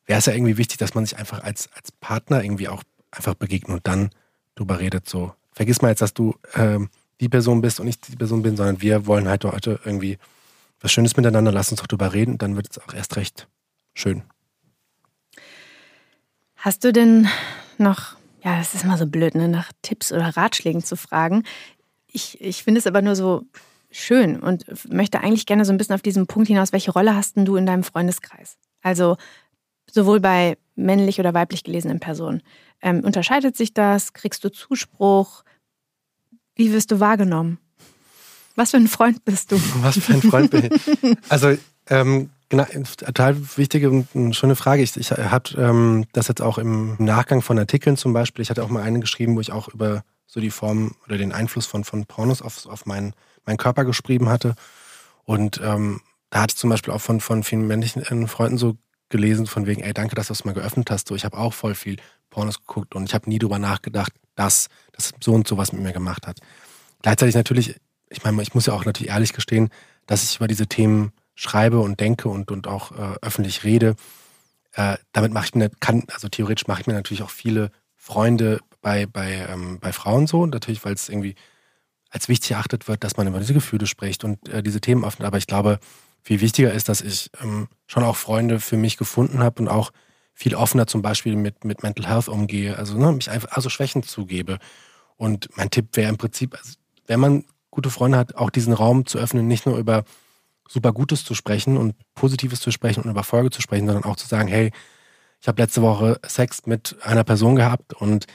wäre es ja irgendwie wichtig, dass man sich einfach als, als Partner irgendwie auch einfach begegnet und dann drüber redet. So, vergiss mal jetzt, dass du ähm, die Person bist und nicht die Person bin, sondern wir wollen halt heute irgendwie was Schönes miteinander, lass uns doch drüber reden, dann wird es auch erst recht schön. Hast du denn noch ja, das ist immer so blöd, ne, nach Tipps oder Ratschlägen zu fragen. Ich, ich finde es aber nur so schön und möchte eigentlich gerne so ein bisschen auf diesen Punkt hinaus, welche Rolle hast denn du in deinem Freundeskreis? Also sowohl bei männlich oder weiblich gelesenen Personen. Ähm, unterscheidet sich das? Kriegst du Zuspruch? Wie wirst du wahrgenommen? Was für ein Freund bist du? Was für ein Freund bin ich? Also ähm, Genau, total wichtige und schöne Frage. Ich, ich habe ähm, das jetzt auch im Nachgang von Artikeln zum Beispiel. Ich hatte auch mal eine geschrieben, wo ich auch über so die Form oder den Einfluss von, von Pornos auf, auf meinen, meinen Körper geschrieben hatte. Und ähm, da hatte ich zum Beispiel auch von, von vielen männlichen Freunden so gelesen, von wegen, ey, danke, dass du es mal geöffnet hast. So, ich habe auch voll viel Pornos geguckt und ich habe nie drüber nachgedacht, dass das so und so was mit mir gemacht hat. Gleichzeitig natürlich, ich meine, ich muss ja auch natürlich ehrlich gestehen, dass ich über diese Themen schreibe und denke und, und auch äh, öffentlich rede, äh, damit mache ich mir, kann, also theoretisch mache ich mir natürlich auch viele Freunde bei, bei, ähm, bei Frauen so, natürlich, weil es irgendwie als wichtig erachtet wird, dass man über diese Gefühle spricht und äh, diese Themen öffnet. Aber ich glaube, viel wichtiger ist, dass ich ähm, schon auch Freunde für mich gefunden habe und auch viel offener zum Beispiel mit, mit Mental Health umgehe, also ne, mich einfach also Schwächen zugebe. Und mein Tipp wäre im Prinzip, also, wenn man gute Freunde hat, auch diesen Raum zu öffnen, nicht nur über super Gutes zu sprechen und Positives zu sprechen und über Folge zu sprechen, sondern auch zu sagen, hey, ich habe letzte Woche Sex mit einer Person gehabt und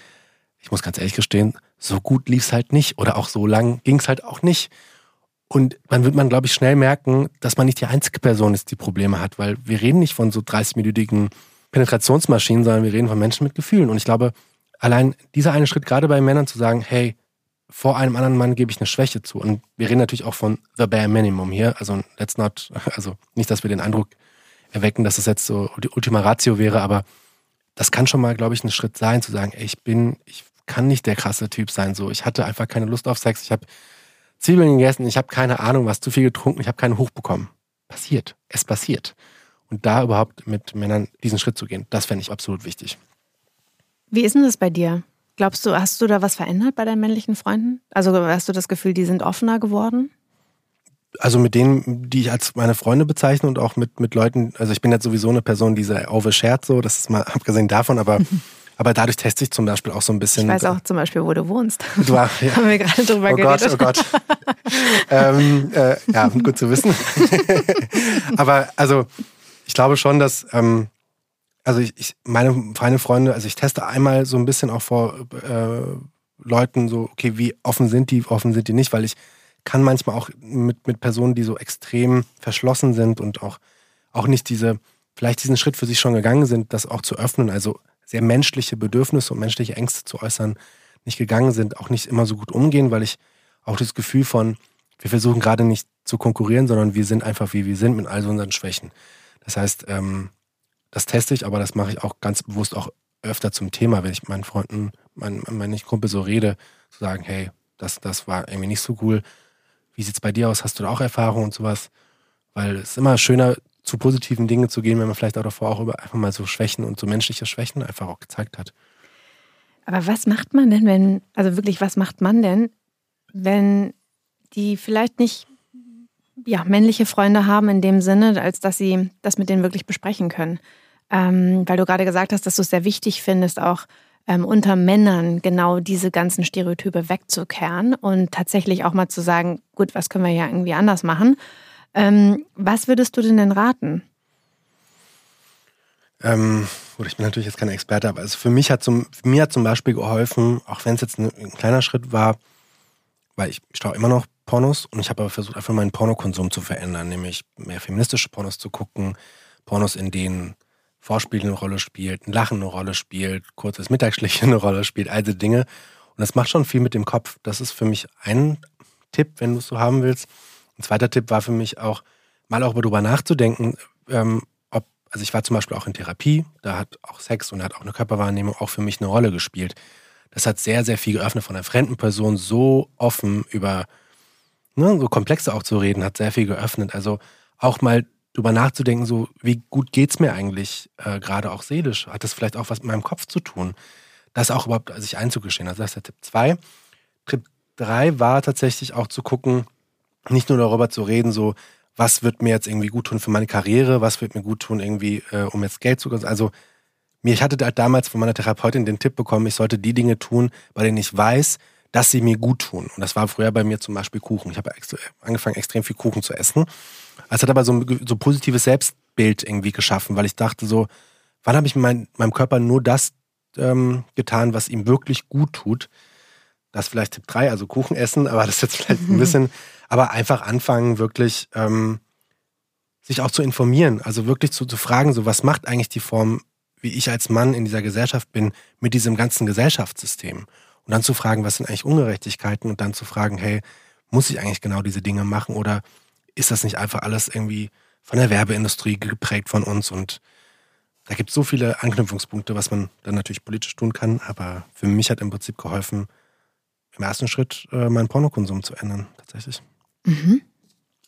ich muss ganz ehrlich gestehen, so gut lief es halt nicht oder auch so lang ging es halt auch nicht. Und dann wird man, glaube ich, schnell merken, dass man nicht die einzige Person ist, die Probleme hat, weil wir reden nicht von so 30-minütigen Penetrationsmaschinen, sondern wir reden von Menschen mit Gefühlen. Und ich glaube, allein dieser eine Schritt, gerade bei Männern zu sagen, hey, vor einem anderen Mann gebe ich eine Schwäche zu. Und wir reden natürlich auch von the bare minimum hier. Also let's not, also nicht, dass wir den Eindruck erwecken, dass das jetzt so die Ultima Ratio wäre, aber das kann schon mal, glaube ich, ein Schritt sein, zu sagen, ey, ich bin, ich kann nicht der krasse Typ sein. So, ich hatte einfach keine Lust auf Sex, ich habe Zwiebeln gegessen, ich habe keine Ahnung, was zu viel getrunken, ich habe keinen Hoch bekommen. Passiert. Es passiert. Und da überhaupt mit Männern diesen Schritt zu gehen, das fände ich absolut wichtig. Wie ist denn das bei dir? Glaubst du, hast du da was verändert bei deinen männlichen Freunden? Also hast du das Gefühl, die sind offener geworden? Also mit denen, die ich als meine Freunde bezeichne und auch mit, mit Leuten, also ich bin jetzt sowieso eine Person, die sehr overshared so, das ist mal abgesehen davon, aber Aber dadurch teste ich zum Beispiel auch so ein bisschen. Ich weiß auch zum Beispiel, wo du wohnst. Du, ja. Haben wir gerade drüber oh geredet. Oh Gott, oh Gott. ähm, äh, ja, gut zu wissen. Aber also, ich glaube schon, dass, ähm, also ich, ich, meine, meine Freunde, also ich teste einmal so ein bisschen auch vor äh, Leuten so, okay, wie offen sind die, offen sind die nicht, weil ich kann manchmal auch mit, mit Personen, die so extrem verschlossen sind und auch, auch nicht diese, vielleicht diesen Schritt für sich schon gegangen sind, das auch zu öffnen. Also sehr menschliche Bedürfnisse und menschliche Ängste zu äußern, nicht gegangen sind, auch nicht immer so gut umgehen, weil ich auch das Gefühl von, wir versuchen gerade nicht zu konkurrieren, sondern wir sind einfach wie wir sind mit all unseren Schwächen. Das heißt, ähm, das teste ich, aber das mache ich auch ganz bewusst auch öfter zum Thema, wenn ich meinen Freunden, meinen, meinen Kumpel so rede, zu sagen, hey, das, das war irgendwie nicht so cool. Wie sieht's bei dir aus? Hast du da auch Erfahrung und sowas? Weil es ist immer schöner, zu positiven Dingen zu gehen, wenn man vielleicht auch davor auch über einfach mal so Schwächen und so menschliche Schwächen einfach auch gezeigt hat. Aber was macht man denn, wenn, also wirklich, was macht man denn, wenn die vielleicht nicht ja, männliche Freunde haben in dem Sinne, als dass sie das mit denen wirklich besprechen können? Ähm, weil du gerade gesagt hast, dass du es sehr wichtig findest, auch ähm, unter Männern genau diese ganzen Stereotype wegzukehren und tatsächlich auch mal zu sagen, gut, was können wir ja irgendwie anders machen? Ähm, was würdest du denn denn raten? Ähm, gut, ich bin natürlich jetzt kein Experte, aber also für mich hat zum, mir hat zum Beispiel geholfen, auch wenn es jetzt ein, ein, kleiner Schritt war, weil ich schaue immer noch Pornos und ich habe aber versucht, einfach meinen Pornokonsum zu verändern, nämlich mehr feministische Pornos zu gucken, Pornos, in denen Vorspiel eine Rolle spielt, ein Lachen eine Rolle spielt, kurzes Mittagsschläfchen eine Rolle spielt, all diese Dinge. Und das macht schon viel mit dem Kopf. Das ist für mich ein Tipp, wenn du es so haben willst. Ein zweiter Tipp war für mich auch, mal auch darüber nachzudenken, ähm, ob, also ich war zum Beispiel auch in Therapie, da hat auch Sex und hat auch eine Körperwahrnehmung auch für mich eine Rolle gespielt. Das hat sehr, sehr viel geöffnet von einer fremden Person, so offen über ne, so Komplexe auch zu reden, hat sehr viel geöffnet. Also auch mal drüber nachzudenken, so wie gut geht es mir eigentlich, äh, gerade auch seelisch? Hat das vielleicht auch was mit meinem Kopf zu tun? Das auch überhaupt sich einzugestehen. Also das ist der Tipp 2. Tipp 3 war tatsächlich auch zu gucken, nicht nur darüber zu reden, so, was wird mir jetzt irgendwie gut tun für meine Karriere, was wird mir gut tun irgendwie, äh, um jetzt Geld zu, also mir, ich hatte halt damals von meiner Therapeutin den Tipp bekommen, ich sollte die Dinge tun, bei denen ich weiß, dass sie mir gut tun. Und das war früher bei mir zum Beispiel Kuchen. Ich habe angefangen, extrem viel Kuchen zu essen. Es hat aber so ein so positives Selbstbild irgendwie geschaffen, weil ich dachte so, wann habe ich mein, meinem Körper nur das ähm, getan, was ihm wirklich gut tut? Das ist vielleicht Tipp 3, also Kuchen essen, aber das ist jetzt vielleicht ein bisschen aber einfach anfangen, wirklich ähm, sich auch zu informieren, also wirklich zu, zu fragen, so was macht eigentlich die Form, wie ich als Mann in dieser Gesellschaft bin, mit diesem ganzen Gesellschaftssystem? Und dann zu fragen, was sind eigentlich Ungerechtigkeiten und dann zu fragen, hey, muss ich eigentlich genau diese Dinge machen oder ist das nicht einfach alles irgendwie von der Werbeindustrie geprägt von uns und da gibt es so viele Anknüpfungspunkte, was man dann natürlich politisch tun kann, aber für mich hat im Prinzip geholfen, im ersten Schritt äh, meinen Pornokonsum zu ändern, tatsächlich. Mhm.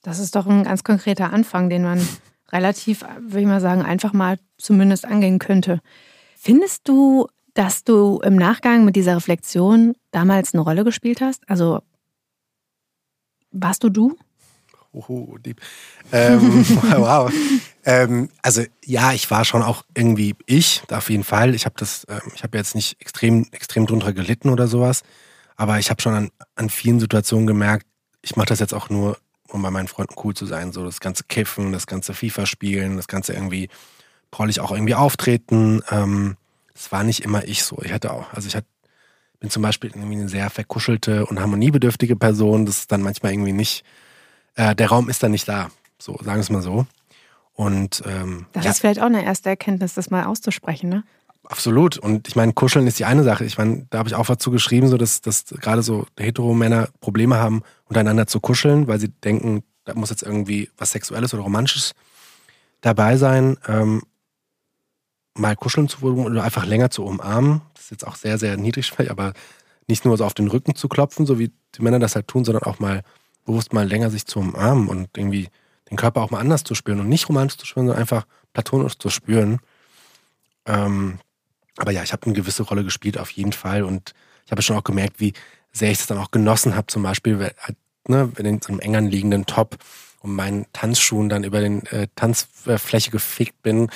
Das ist doch ein ganz konkreter Anfang, den man relativ, würde ich mal sagen, einfach mal zumindest angehen könnte. Findest du, dass du im Nachgang mit dieser Reflexion damals eine Rolle gespielt hast? Also warst du du? Oh, deep. Ähm, wow. ähm, also ja, ich war schon auch irgendwie ich, auf jeden Fall. Ich habe das, ähm, ich habe jetzt nicht extrem, extrem drunter gelitten oder sowas, aber ich habe schon an, an vielen Situationen gemerkt, ich mache das jetzt auch nur, um bei meinen Freunden cool zu sein. So das ganze Kiffen, das ganze FIFA spielen, das ganze irgendwie prollig auch irgendwie auftreten. Ähm, das war nicht immer ich so. Ich hatte auch, also ich hatte, bin zum Beispiel irgendwie eine sehr verkuschelte und harmoniebedürftige Person. Das ist dann manchmal irgendwie nicht, äh, der Raum ist dann nicht da. So, sagen wir es mal so. Und ähm, das ja. ist vielleicht auch eine erste Erkenntnis, das mal auszusprechen, ne? Absolut. Und ich meine, kuscheln ist die eine Sache. Ich meine, da habe ich auch dazu geschrieben, so dass, dass gerade so hetero-Männer Probleme haben, untereinander zu kuscheln, weil sie denken, da muss jetzt irgendwie was Sexuelles oder Romantisches dabei sein. Ähm, mal kuscheln zu wollen oder einfach länger zu umarmen. Das ist jetzt auch sehr, sehr niedrig, aber nicht nur so auf den Rücken zu klopfen, so wie die Männer das halt tun, sondern auch mal bewusst mal länger sich zu umarmen und irgendwie den Körper auch mal anders zu spüren und nicht romantisch zu spüren, sondern einfach platonisch zu spüren. Ähm, aber ja, ich habe eine gewisse Rolle gespielt auf jeden Fall und ich habe schon auch gemerkt, wie sehr ich es dann auch genossen habe, zum Beispiel halt, ne, in so einem eng anliegenden Top und meinen Tanzschuhen dann über den äh, Tanzfläche gefickt bin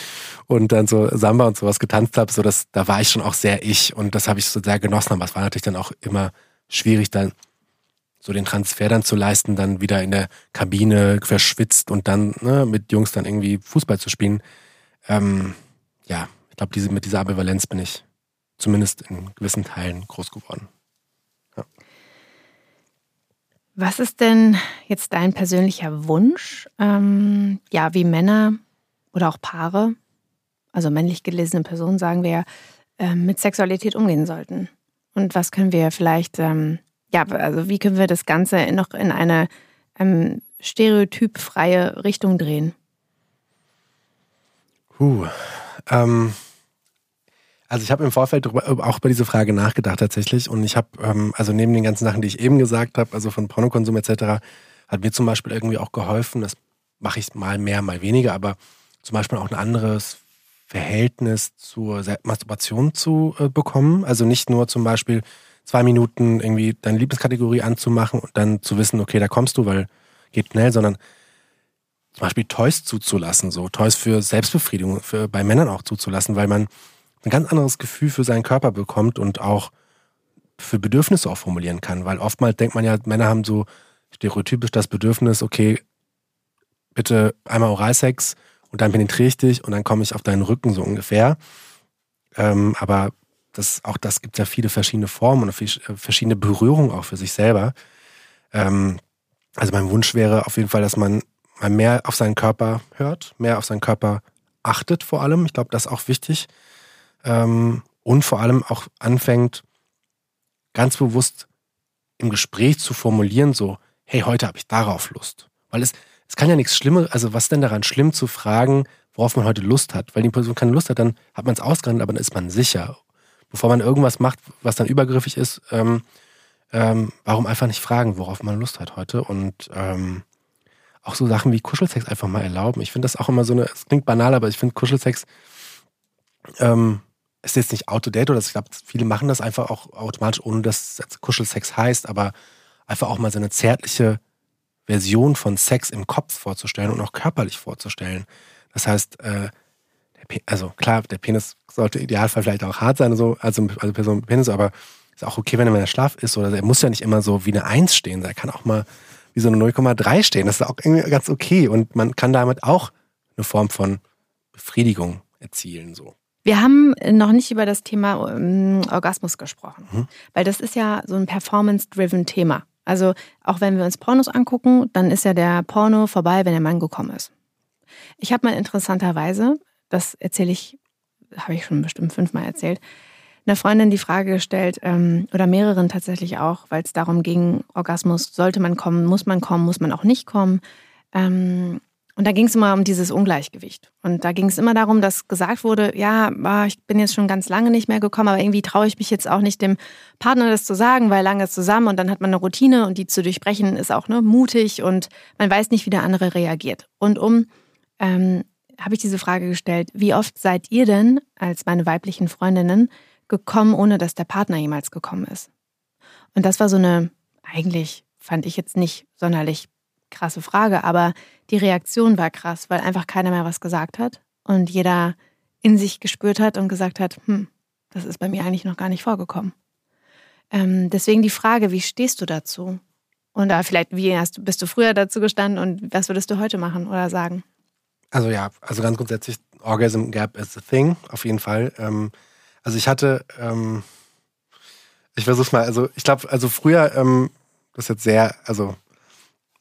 und dann so Samba und sowas getanzt habe, so dass da war ich schon auch sehr ich und das habe ich so sehr genossen, aber es war natürlich dann auch immer schwierig dann so den Transfer dann zu leisten, dann wieder in der Kabine verschwitzt und dann ne, mit Jungs dann irgendwie Fußball zu spielen. Ähm, ja, ich glaube, diese, mit dieser Ambivalenz bin ich zumindest in gewissen Teilen groß geworden. Was ist denn jetzt dein persönlicher Wunsch, ähm, ja, wie Männer oder auch Paare, also männlich gelesene Personen, sagen wir, äh, mit Sexualität umgehen sollten? Und was können wir vielleicht, ähm, ja, also wie können wir das Ganze noch in eine ähm, stereotypfreie Richtung drehen? Huh. Ähm, also ich habe im Vorfeld auch über diese Frage nachgedacht tatsächlich und ich habe, ähm, also neben den ganzen Sachen, die ich eben gesagt habe, also von Pornokonsum etc., hat mir zum Beispiel irgendwie auch geholfen, das mache ich mal mehr, mal weniger, aber zum Beispiel auch ein anderes Verhältnis zur Masturbation zu äh, bekommen. Also nicht nur zum Beispiel zwei Minuten irgendwie deine Lieblingskategorie anzumachen und dann zu wissen, okay, da kommst du, weil geht schnell, sondern zum Beispiel Toys zuzulassen, so Toys für Selbstbefriedigung, für bei Männern auch zuzulassen, weil man ein ganz anderes Gefühl für seinen Körper bekommt und auch für Bedürfnisse auch formulieren kann. Weil oftmals denkt man ja, Männer haben so stereotypisch das Bedürfnis, okay, bitte einmal Oralsex und dann penetriere ich dich und dann komme ich auf deinen Rücken so ungefähr. Ähm, aber das, auch das gibt ja viele verschiedene Formen und äh, verschiedene Berührungen auch für sich selber. Ähm, also mein Wunsch wäre auf jeden Fall, dass man mal mehr auf seinen Körper hört, mehr auf seinen Körper achtet vor allem. Ich glaube, das ist auch wichtig ähm, und vor allem auch anfängt, ganz bewusst im Gespräch zu formulieren, so, hey, heute habe ich darauf Lust. Weil es, es kann ja nichts Schlimmes, also was denn daran schlimm zu fragen, worauf man heute Lust hat? Weil die Person keine Lust hat, dann hat man es ausgehandelt, aber dann ist man sicher. Bevor man irgendwas macht, was dann übergriffig ist, ähm, ähm, warum einfach nicht fragen, worauf man Lust hat heute? Und ähm, auch so Sachen wie Kuschelsex einfach mal erlauben. Ich finde das auch immer so eine, es klingt banal, aber ich finde Kuschelsex ähm, ist jetzt nicht out-to-date oder ich glaube, viele machen das einfach auch automatisch, ohne dass es Kuschelsex heißt, aber einfach auch mal so eine zärtliche Version von Sex im Kopf vorzustellen und auch körperlich vorzustellen. Das heißt, äh, also klar, der Penis sollte im Idealfall vielleicht auch hart sein, so, also, also Person mit Penis, aber ist auch okay, wenn er in der Schlaf ist oder er muss ja nicht immer so wie eine Eins stehen, er kann auch mal wie so eine 0,3 stehen. Das ist auch irgendwie ganz okay und man kann damit auch eine Form von Befriedigung erzielen, so. Wir haben noch nicht über das Thema ähm, Orgasmus gesprochen, mhm. weil das ist ja so ein performance-driven Thema. Also auch wenn wir uns Pornos angucken, dann ist ja der Porno vorbei, wenn der Mann gekommen ist. Ich habe mal interessanterweise, das erzähle ich, habe ich schon bestimmt fünfmal erzählt, einer Freundin die Frage gestellt, ähm, oder mehreren tatsächlich auch, weil es darum ging, Orgasmus, sollte man kommen, muss man kommen, muss man auch nicht kommen. Und da ging es immer um dieses Ungleichgewicht. Und da ging es immer darum, dass gesagt wurde, ja, ah, ich bin jetzt schon ganz lange nicht mehr gekommen, aber irgendwie traue ich mich jetzt auch nicht dem Partner das zu sagen, weil lange zusammen und dann hat man eine Routine und die zu durchbrechen ist auch ne, mutig und man weiß nicht, wie der andere reagiert. Und um ähm, habe ich diese Frage gestellt, wie oft seid ihr denn als meine weiblichen Freundinnen gekommen, ohne dass der Partner jemals gekommen ist? Und das war so eine, eigentlich fand ich jetzt nicht sonderlich krasse Frage, aber die Reaktion war krass, weil einfach keiner mehr was gesagt hat und jeder in sich gespürt hat und gesagt hat, hm, das ist bei mir eigentlich noch gar nicht vorgekommen. Ähm, deswegen die Frage, wie stehst du dazu? Und da vielleicht, wie hast, bist du früher dazu gestanden und was würdest du heute machen oder sagen? Also ja, also ganz grundsätzlich, Orgasm Gap is a thing, auf jeden Fall. Ähm, also ich hatte, ähm, ich versuch's mal, also ich glaube, also früher, ähm, das ist jetzt sehr, also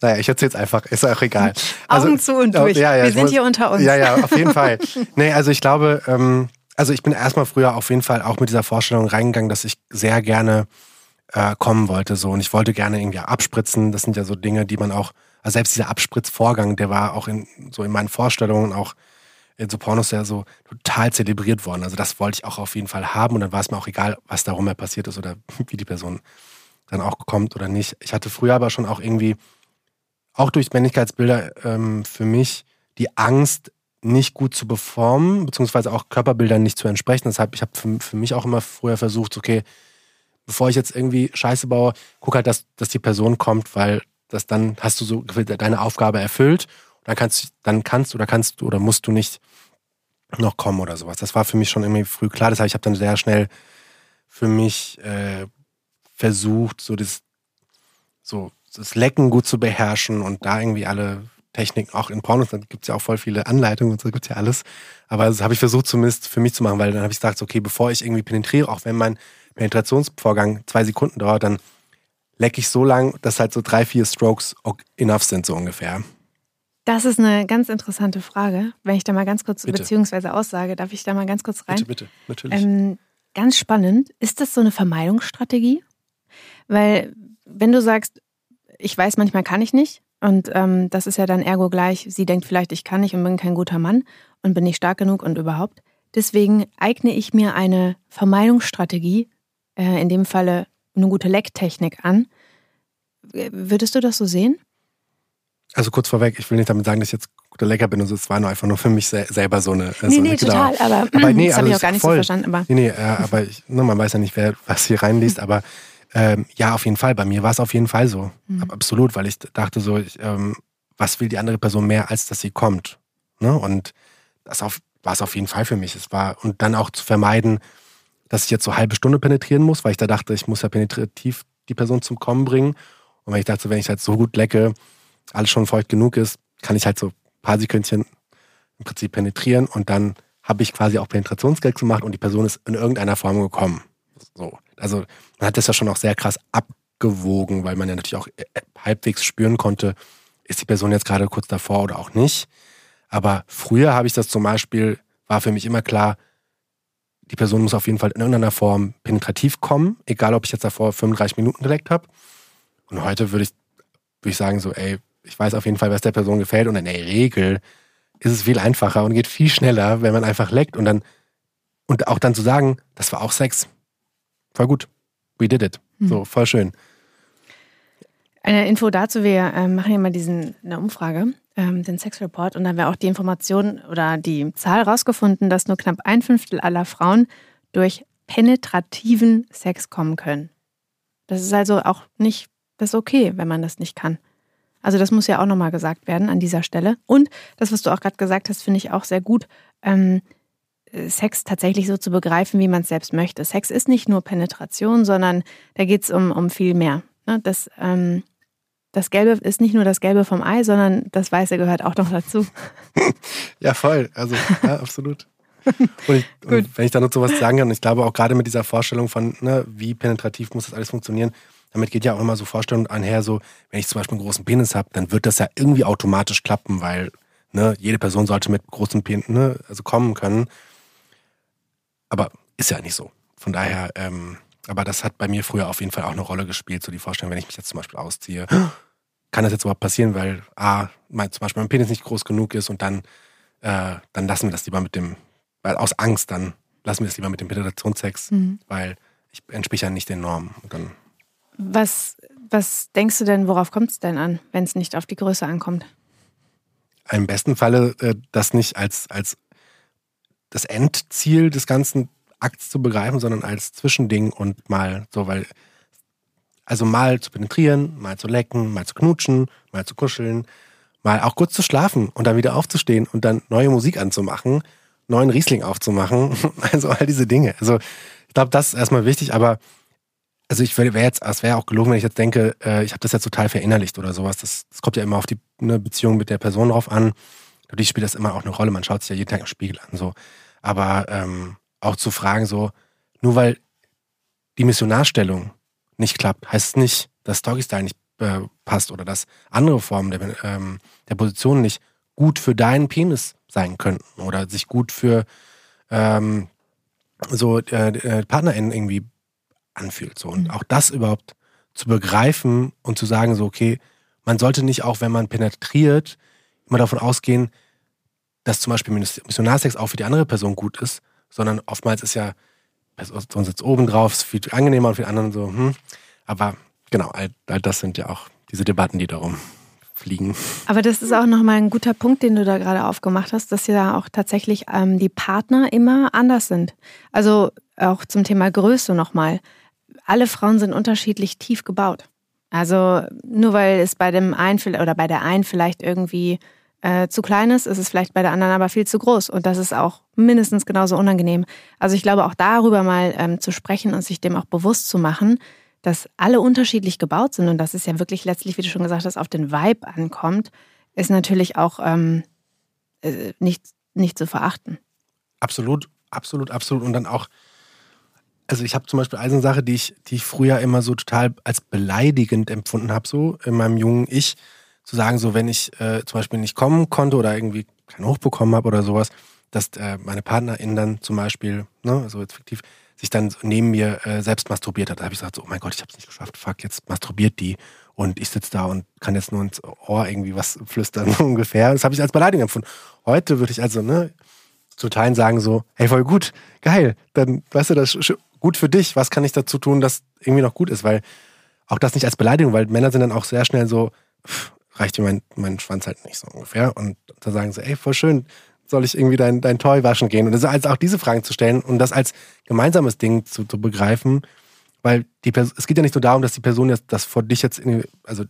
naja, ich erzähl's einfach, ist auch egal. Also, Augen zu und durch. Ja, ja, Wir sind muss, hier unter uns. Ja, ja, auf jeden Fall. nee, also ich glaube, ähm, also ich bin erstmal früher auf jeden Fall auch mit dieser Vorstellung reingegangen, dass ich sehr gerne äh, kommen wollte. So. Und ich wollte gerne irgendwie abspritzen. Das sind ja so Dinge, die man auch, also selbst dieser Abspritzvorgang, der war auch in so in meinen Vorstellungen auch in so Pornos ja so total zelebriert worden. Also das wollte ich auch auf jeden Fall haben und dann war es mir auch egal, was darum ja passiert ist oder wie die Person dann auch kommt oder nicht. Ich hatte früher aber schon auch irgendwie auch durch Männlichkeitsbilder ähm, für mich die Angst, nicht gut zu performen, beziehungsweise auch Körperbildern nicht zu entsprechen. Deshalb, ich habe für, für mich auch immer früher versucht, okay, bevor ich jetzt irgendwie Scheiße baue, guck halt, dass, dass die Person kommt, weil das dann hast du so deine Aufgabe erfüllt. Dann kannst, dann kannst oder kannst du oder musst du nicht noch kommen oder sowas. Das war für mich schon irgendwie früh klar. Heißt, ich habe dann sehr schnell für mich äh, versucht, so das, so das Lecken gut zu beherrschen und da irgendwie alle Techniken, auch in Pornos, da gibt es ja auch voll viele Anleitungen und so gibt es ja alles. Aber das habe ich versucht zumindest für mich zu machen, weil dann habe ich gesagt, okay, bevor ich irgendwie penetriere, auch wenn mein Penetrationsvorgang zwei Sekunden dauert, dann lecke ich so lang, dass halt so drei, vier Strokes enough sind, so ungefähr. Das ist eine ganz interessante Frage. Wenn ich da mal ganz kurz, bitte. beziehungsweise Aussage, darf ich da mal ganz kurz rein? Bitte, bitte, natürlich. Ähm, ganz spannend. Ist das so eine Vermeidungsstrategie? Weil, wenn du sagst, ich weiß, manchmal kann ich nicht, und ähm, das ist ja dann ergo gleich, sie denkt vielleicht, ich kann nicht und bin kein guter Mann und bin nicht stark genug und überhaupt. Deswegen eigne ich mir eine Vermeidungsstrategie, äh, in dem Falle eine gute Lecktechnik an. Würdest du das so sehen? Also kurz vorweg, ich will nicht damit sagen, dass ich jetzt guter Lecker bin. Also es war nur einfach nur für mich selber so eine. Nee, so nee, eine total. Aber, aber nee, das habe ich auch gar nicht voll. so verstanden. Aber nee, nee, äh, aber ich, ne, man weiß ja nicht, wer was hier reinliest. aber ähm, ja, auf jeden Fall. Bei mir war es auf jeden Fall so. Mhm. Absolut, weil ich dachte so, ich, ähm, was will die andere Person mehr, als dass sie kommt? Ne? Und das war es auf jeden Fall für mich. Es war, und dann auch zu vermeiden, dass ich jetzt so eine halbe Stunde penetrieren muss, weil ich da dachte, ich muss ja penetrativ die Person zum Kommen bringen. Und weil ich dachte, wenn ich halt so gut lecke, alles schon feucht genug ist, kann ich halt so ein paar Sekündchen im Prinzip penetrieren und dann habe ich quasi auch Penetrationsgag gemacht und die Person ist in irgendeiner Form gekommen. So. Also man hat das ja schon auch sehr krass abgewogen, weil man ja natürlich auch äh, halbwegs spüren konnte, ist die Person jetzt gerade kurz davor oder auch nicht. Aber früher habe ich das zum Beispiel, war für mich immer klar, die Person muss auf jeden Fall in irgendeiner Form penetrativ kommen, egal ob ich jetzt davor 35 Minuten geleckt habe. Und heute würde ich, würde ich sagen, so, ey, ich weiß auf jeden Fall, was der Person gefällt. Und in der Regel ist es viel einfacher und geht viel schneller, wenn man einfach leckt und dann, und auch dann zu sagen, das war auch Sex voll gut. We did it. Mhm. So, voll schön. Eine Info dazu, wir äh, machen ja mal diesen, eine Umfrage, ähm, den Sex Report, und da haben wir auch die Information oder die Zahl rausgefunden, dass nur knapp ein Fünftel aller Frauen durch penetrativen Sex kommen können. Das ist also auch nicht das okay, wenn man das nicht kann. Also das muss ja auch nochmal gesagt werden an dieser Stelle. Und das, was du auch gerade gesagt hast, finde ich auch sehr gut. Ähm, Sex tatsächlich so zu begreifen, wie man es selbst möchte. Sex ist nicht nur Penetration, sondern da geht es um, um viel mehr. Ne? Das, ähm, das Gelbe ist nicht nur das Gelbe vom Ei, sondern das Weiße gehört auch noch dazu. ja, voll. Also, ja, absolut. Und, ich, und wenn ich da noch so was sagen kann, ich glaube auch gerade mit dieser Vorstellung von, ne, wie penetrativ muss das alles funktionieren, damit geht ja auch immer so Vorstellung einher, so, wenn ich zum Beispiel einen großen Penis habe, dann wird das ja irgendwie automatisch klappen, weil ne, jede Person sollte mit großem Penis ne, also kommen können. Aber ist ja nicht so. Von daher, ähm, aber das hat bei mir früher auf jeden Fall auch eine Rolle gespielt, so die Vorstellung, wenn ich mich jetzt zum Beispiel ausziehe, kann das jetzt überhaupt passieren, weil A, mein, zum Beispiel mein Penis nicht groß genug ist und dann, äh, dann lassen wir das lieber mit dem, weil aus Angst dann lassen wir es lieber mit dem Penetrationssex, mhm. weil ich entspreche ja nicht den Normen. Was, was denkst du denn, worauf kommt es denn an, wenn es nicht auf die Größe ankommt? Im besten Falle äh, das nicht als, als das Endziel des ganzen Akts zu begreifen, sondern als Zwischending und mal so, weil, also mal zu penetrieren, mal zu lecken, mal zu knutschen, mal zu kuscheln, mal auch kurz zu schlafen und dann wieder aufzustehen und dann neue Musik anzumachen, neuen Riesling aufzumachen, also all diese Dinge. Also ich glaube, das ist erstmal wichtig, aber also ich wäre jetzt, es wäre auch gelogen, wenn ich jetzt denke, äh, ich habe das jetzt total verinnerlicht oder sowas. Das, das kommt ja immer auf die ne, Beziehung mit der Person drauf an. Natürlich spielt das immer auch eine Rolle. Man schaut sich ja jeden Tag im Spiegel an. So. Aber ähm, auch zu fragen, so, nur weil die Missionarstellung nicht klappt, heißt es nicht, dass Doggy-Style nicht äh, passt oder dass andere Formen der, ähm, der Position nicht gut für deinen Penis sein könnten oder sich gut für ähm, so äh, äh PartnerInnen irgendwie anfühlt. So. Und mhm. auch das überhaupt zu begreifen und zu sagen, so, okay, man sollte nicht auch, wenn man penetriert, immer davon ausgehen, dass zum Beispiel Missionarsex auch für die andere Person gut ist, sondern oftmals ist ja, Person sitzt oben drauf, ist viel angenehmer und für die anderen so, hm. Aber genau, all, all das sind ja auch diese Debatten, die darum fliegen. Aber das ist auch nochmal ein guter Punkt, den du da gerade aufgemacht hast, dass ja auch tatsächlich ähm, die Partner immer anders sind. Also auch zum Thema Größe nochmal. Alle Frauen sind unterschiedlich tief gebaut. Also nur weil es bei dem einen oder bei der einen vielleicht irgendwie äh, zu klein ist, ist es vielleicht bei der anderen aber viel zu groß. Und das ist auch mindestens genauso unangenehm. Also ich glaube auch darüber mal ähm, zu sprechen und sich dem auch bewusst zu machen, dass alle unterschiedlich gebaut sind und dass es ja wirklich letztlich, wie du schon gesagt hast, auf den Vibe ankommt, ist natürlich auch ähm, äh, nicht, nicht zu verachten. Absolut, absolut, absolut. Und dann auch, also ich habe zum Beispiel eine Sache, die ich, die ich früher immer so total als beleidigend empfunden habe, so in meinem jungen Ich, zu sagen, so wenn ich äh, zum Beispiel nicht kommen konnte oder irgendwie keinen Hoch bekommen habe oder sowas, dass äh, meine PartnerInnen dann zum Beispiel, ne, also jetzt fiktiv, sich dann neben mir äh, selbst masturbiert hat. Da habe ich gesagt, so, oh mein Gott, ich habe es nicht geschafft, fuck, jetzt masturbiert die und ich sitze da und kann jetzt nur ins Ohr irgendwie was flüstern ungefähr. Das habe ich als Beleidigung empfunden. Heute würde ich also ne, zu Teilen sagen so, hey, voll gut, geil, dann weißt du, das ist gut für dich. Was kann ich dazu tun, dass irgendwie noch gut ist? Weil auch das nicht als Beleidigung, weil Männer sind dann auch sehr schnell so, pff, reicht dir mein, mein Schwanz halt nicht so ungefähr. Und da sagen sie, ey, voll schön, soll ich irgendwie dein, dein Toy waschen gehen? Und also auch diese Fragen zu stellen und das als gemeinsames Ding zu, zu begreifen, weil die es geht ja nicht nur darum, dass die Person jetzt das vor dich jetzt, in, also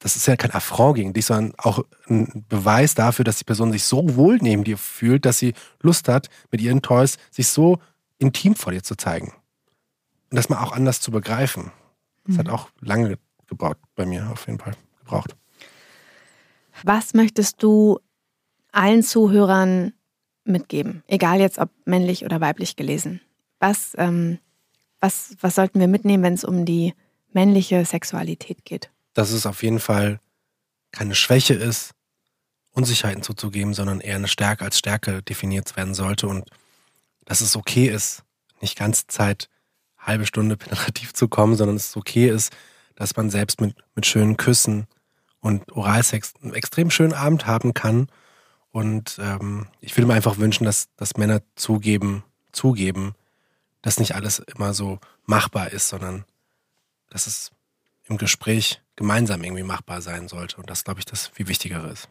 das ist ja kein Affront gegen dich, sondern auch ein Beweis dafür, dass die Person sich so wohl neben dir fühlt, dass sie Lust hat, mit ihren Toys sich so intim vor dir zu zeigen. Und das mal auch anders zu begreifen. Das mhm. hat auch lange gebraucht bei mir auf jeden Fall gebraucht. Was möchtest du allen Zuhörern mitgeben? Egal jetzt ob männlich oder weiblich gelesen. Was, ähm, was, was sollten wir mitnehmen, wenn es um die männliche Sexualität geht? Dass es auf jeden Fall keine Schwäche ist, Unsicherheiten zuzugeben, sondern eher eine Stärke als Stärke definiert werden sollte und dass es okay ist, nicht ganze Zeit halbe Stunde penetrativ zu kommen, sondern es okay ist, dass man selbst mit, mit schönen Küssen und Oralsex einen extrem schönen Abend haben kann und ähm, ich würde mir einfach wünschen, dass, dass Männer zugeben, zugeben, dass nicht alles immer so machbar ist, sondern dass es im Gespräch gemeinsam irgendwie machbar sein sollte. Und das, glaube ich, das viel Wichtigere ist.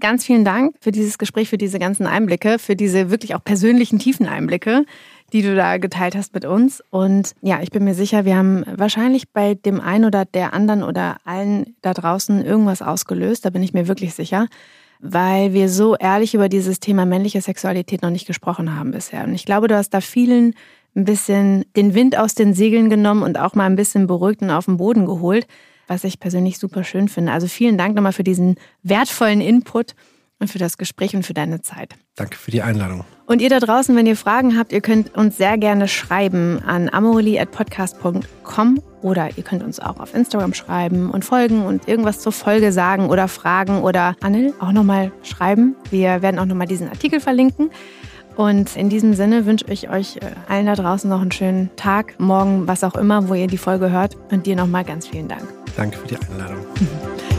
Ganz vielen Dank für dieses Gespräch, für diese ganzen Einblicke, für diese wirklich auch persönlichen tiefen Einblicke, die du da geteilt hast mit uns. Und ja, ich bin mir sicher, wir haben wahrscheinlich bei dem einen oder der anderen oder allen da draußen irgendwas ausgelöst. Da bin ich mir wirklich sicher weil wir so ehrlich über dieses Thema männliche Sexualität noch nicht gesprochen haben bisher. Und ich glaube, du hast da vielen ein bisschen den Wind aus den Segeln genommen und auch mal ein bisschen beruhigt und auf den Boden geholt, was ich persönlich super schön finde. Also vielen Dank nochmal für diesen wertvollen Input und für das Gespräch und für deine Zeit. Danke für die Einladung. Und ihr da draußen, wenn ihr Fragen habt, ihr könnt uns sehr gerne schreiben an amorelie.podcast.com oder ihr könnt uns auch auf Instagram schreiben und folgen und irgendwas zur Folge sagen oder fragen oder Anil auch nochmal schreiben. Wir werden auch nochmal diesen Artikel verlinken. Und in diesem Sinne wünsche ich euch äh, allen da draußen noch einen schönen Tag, morgen, was auch immer, wo ihr die Folge hört. Und dir nochmal ganz vielen Dank. Danke für die Einladung.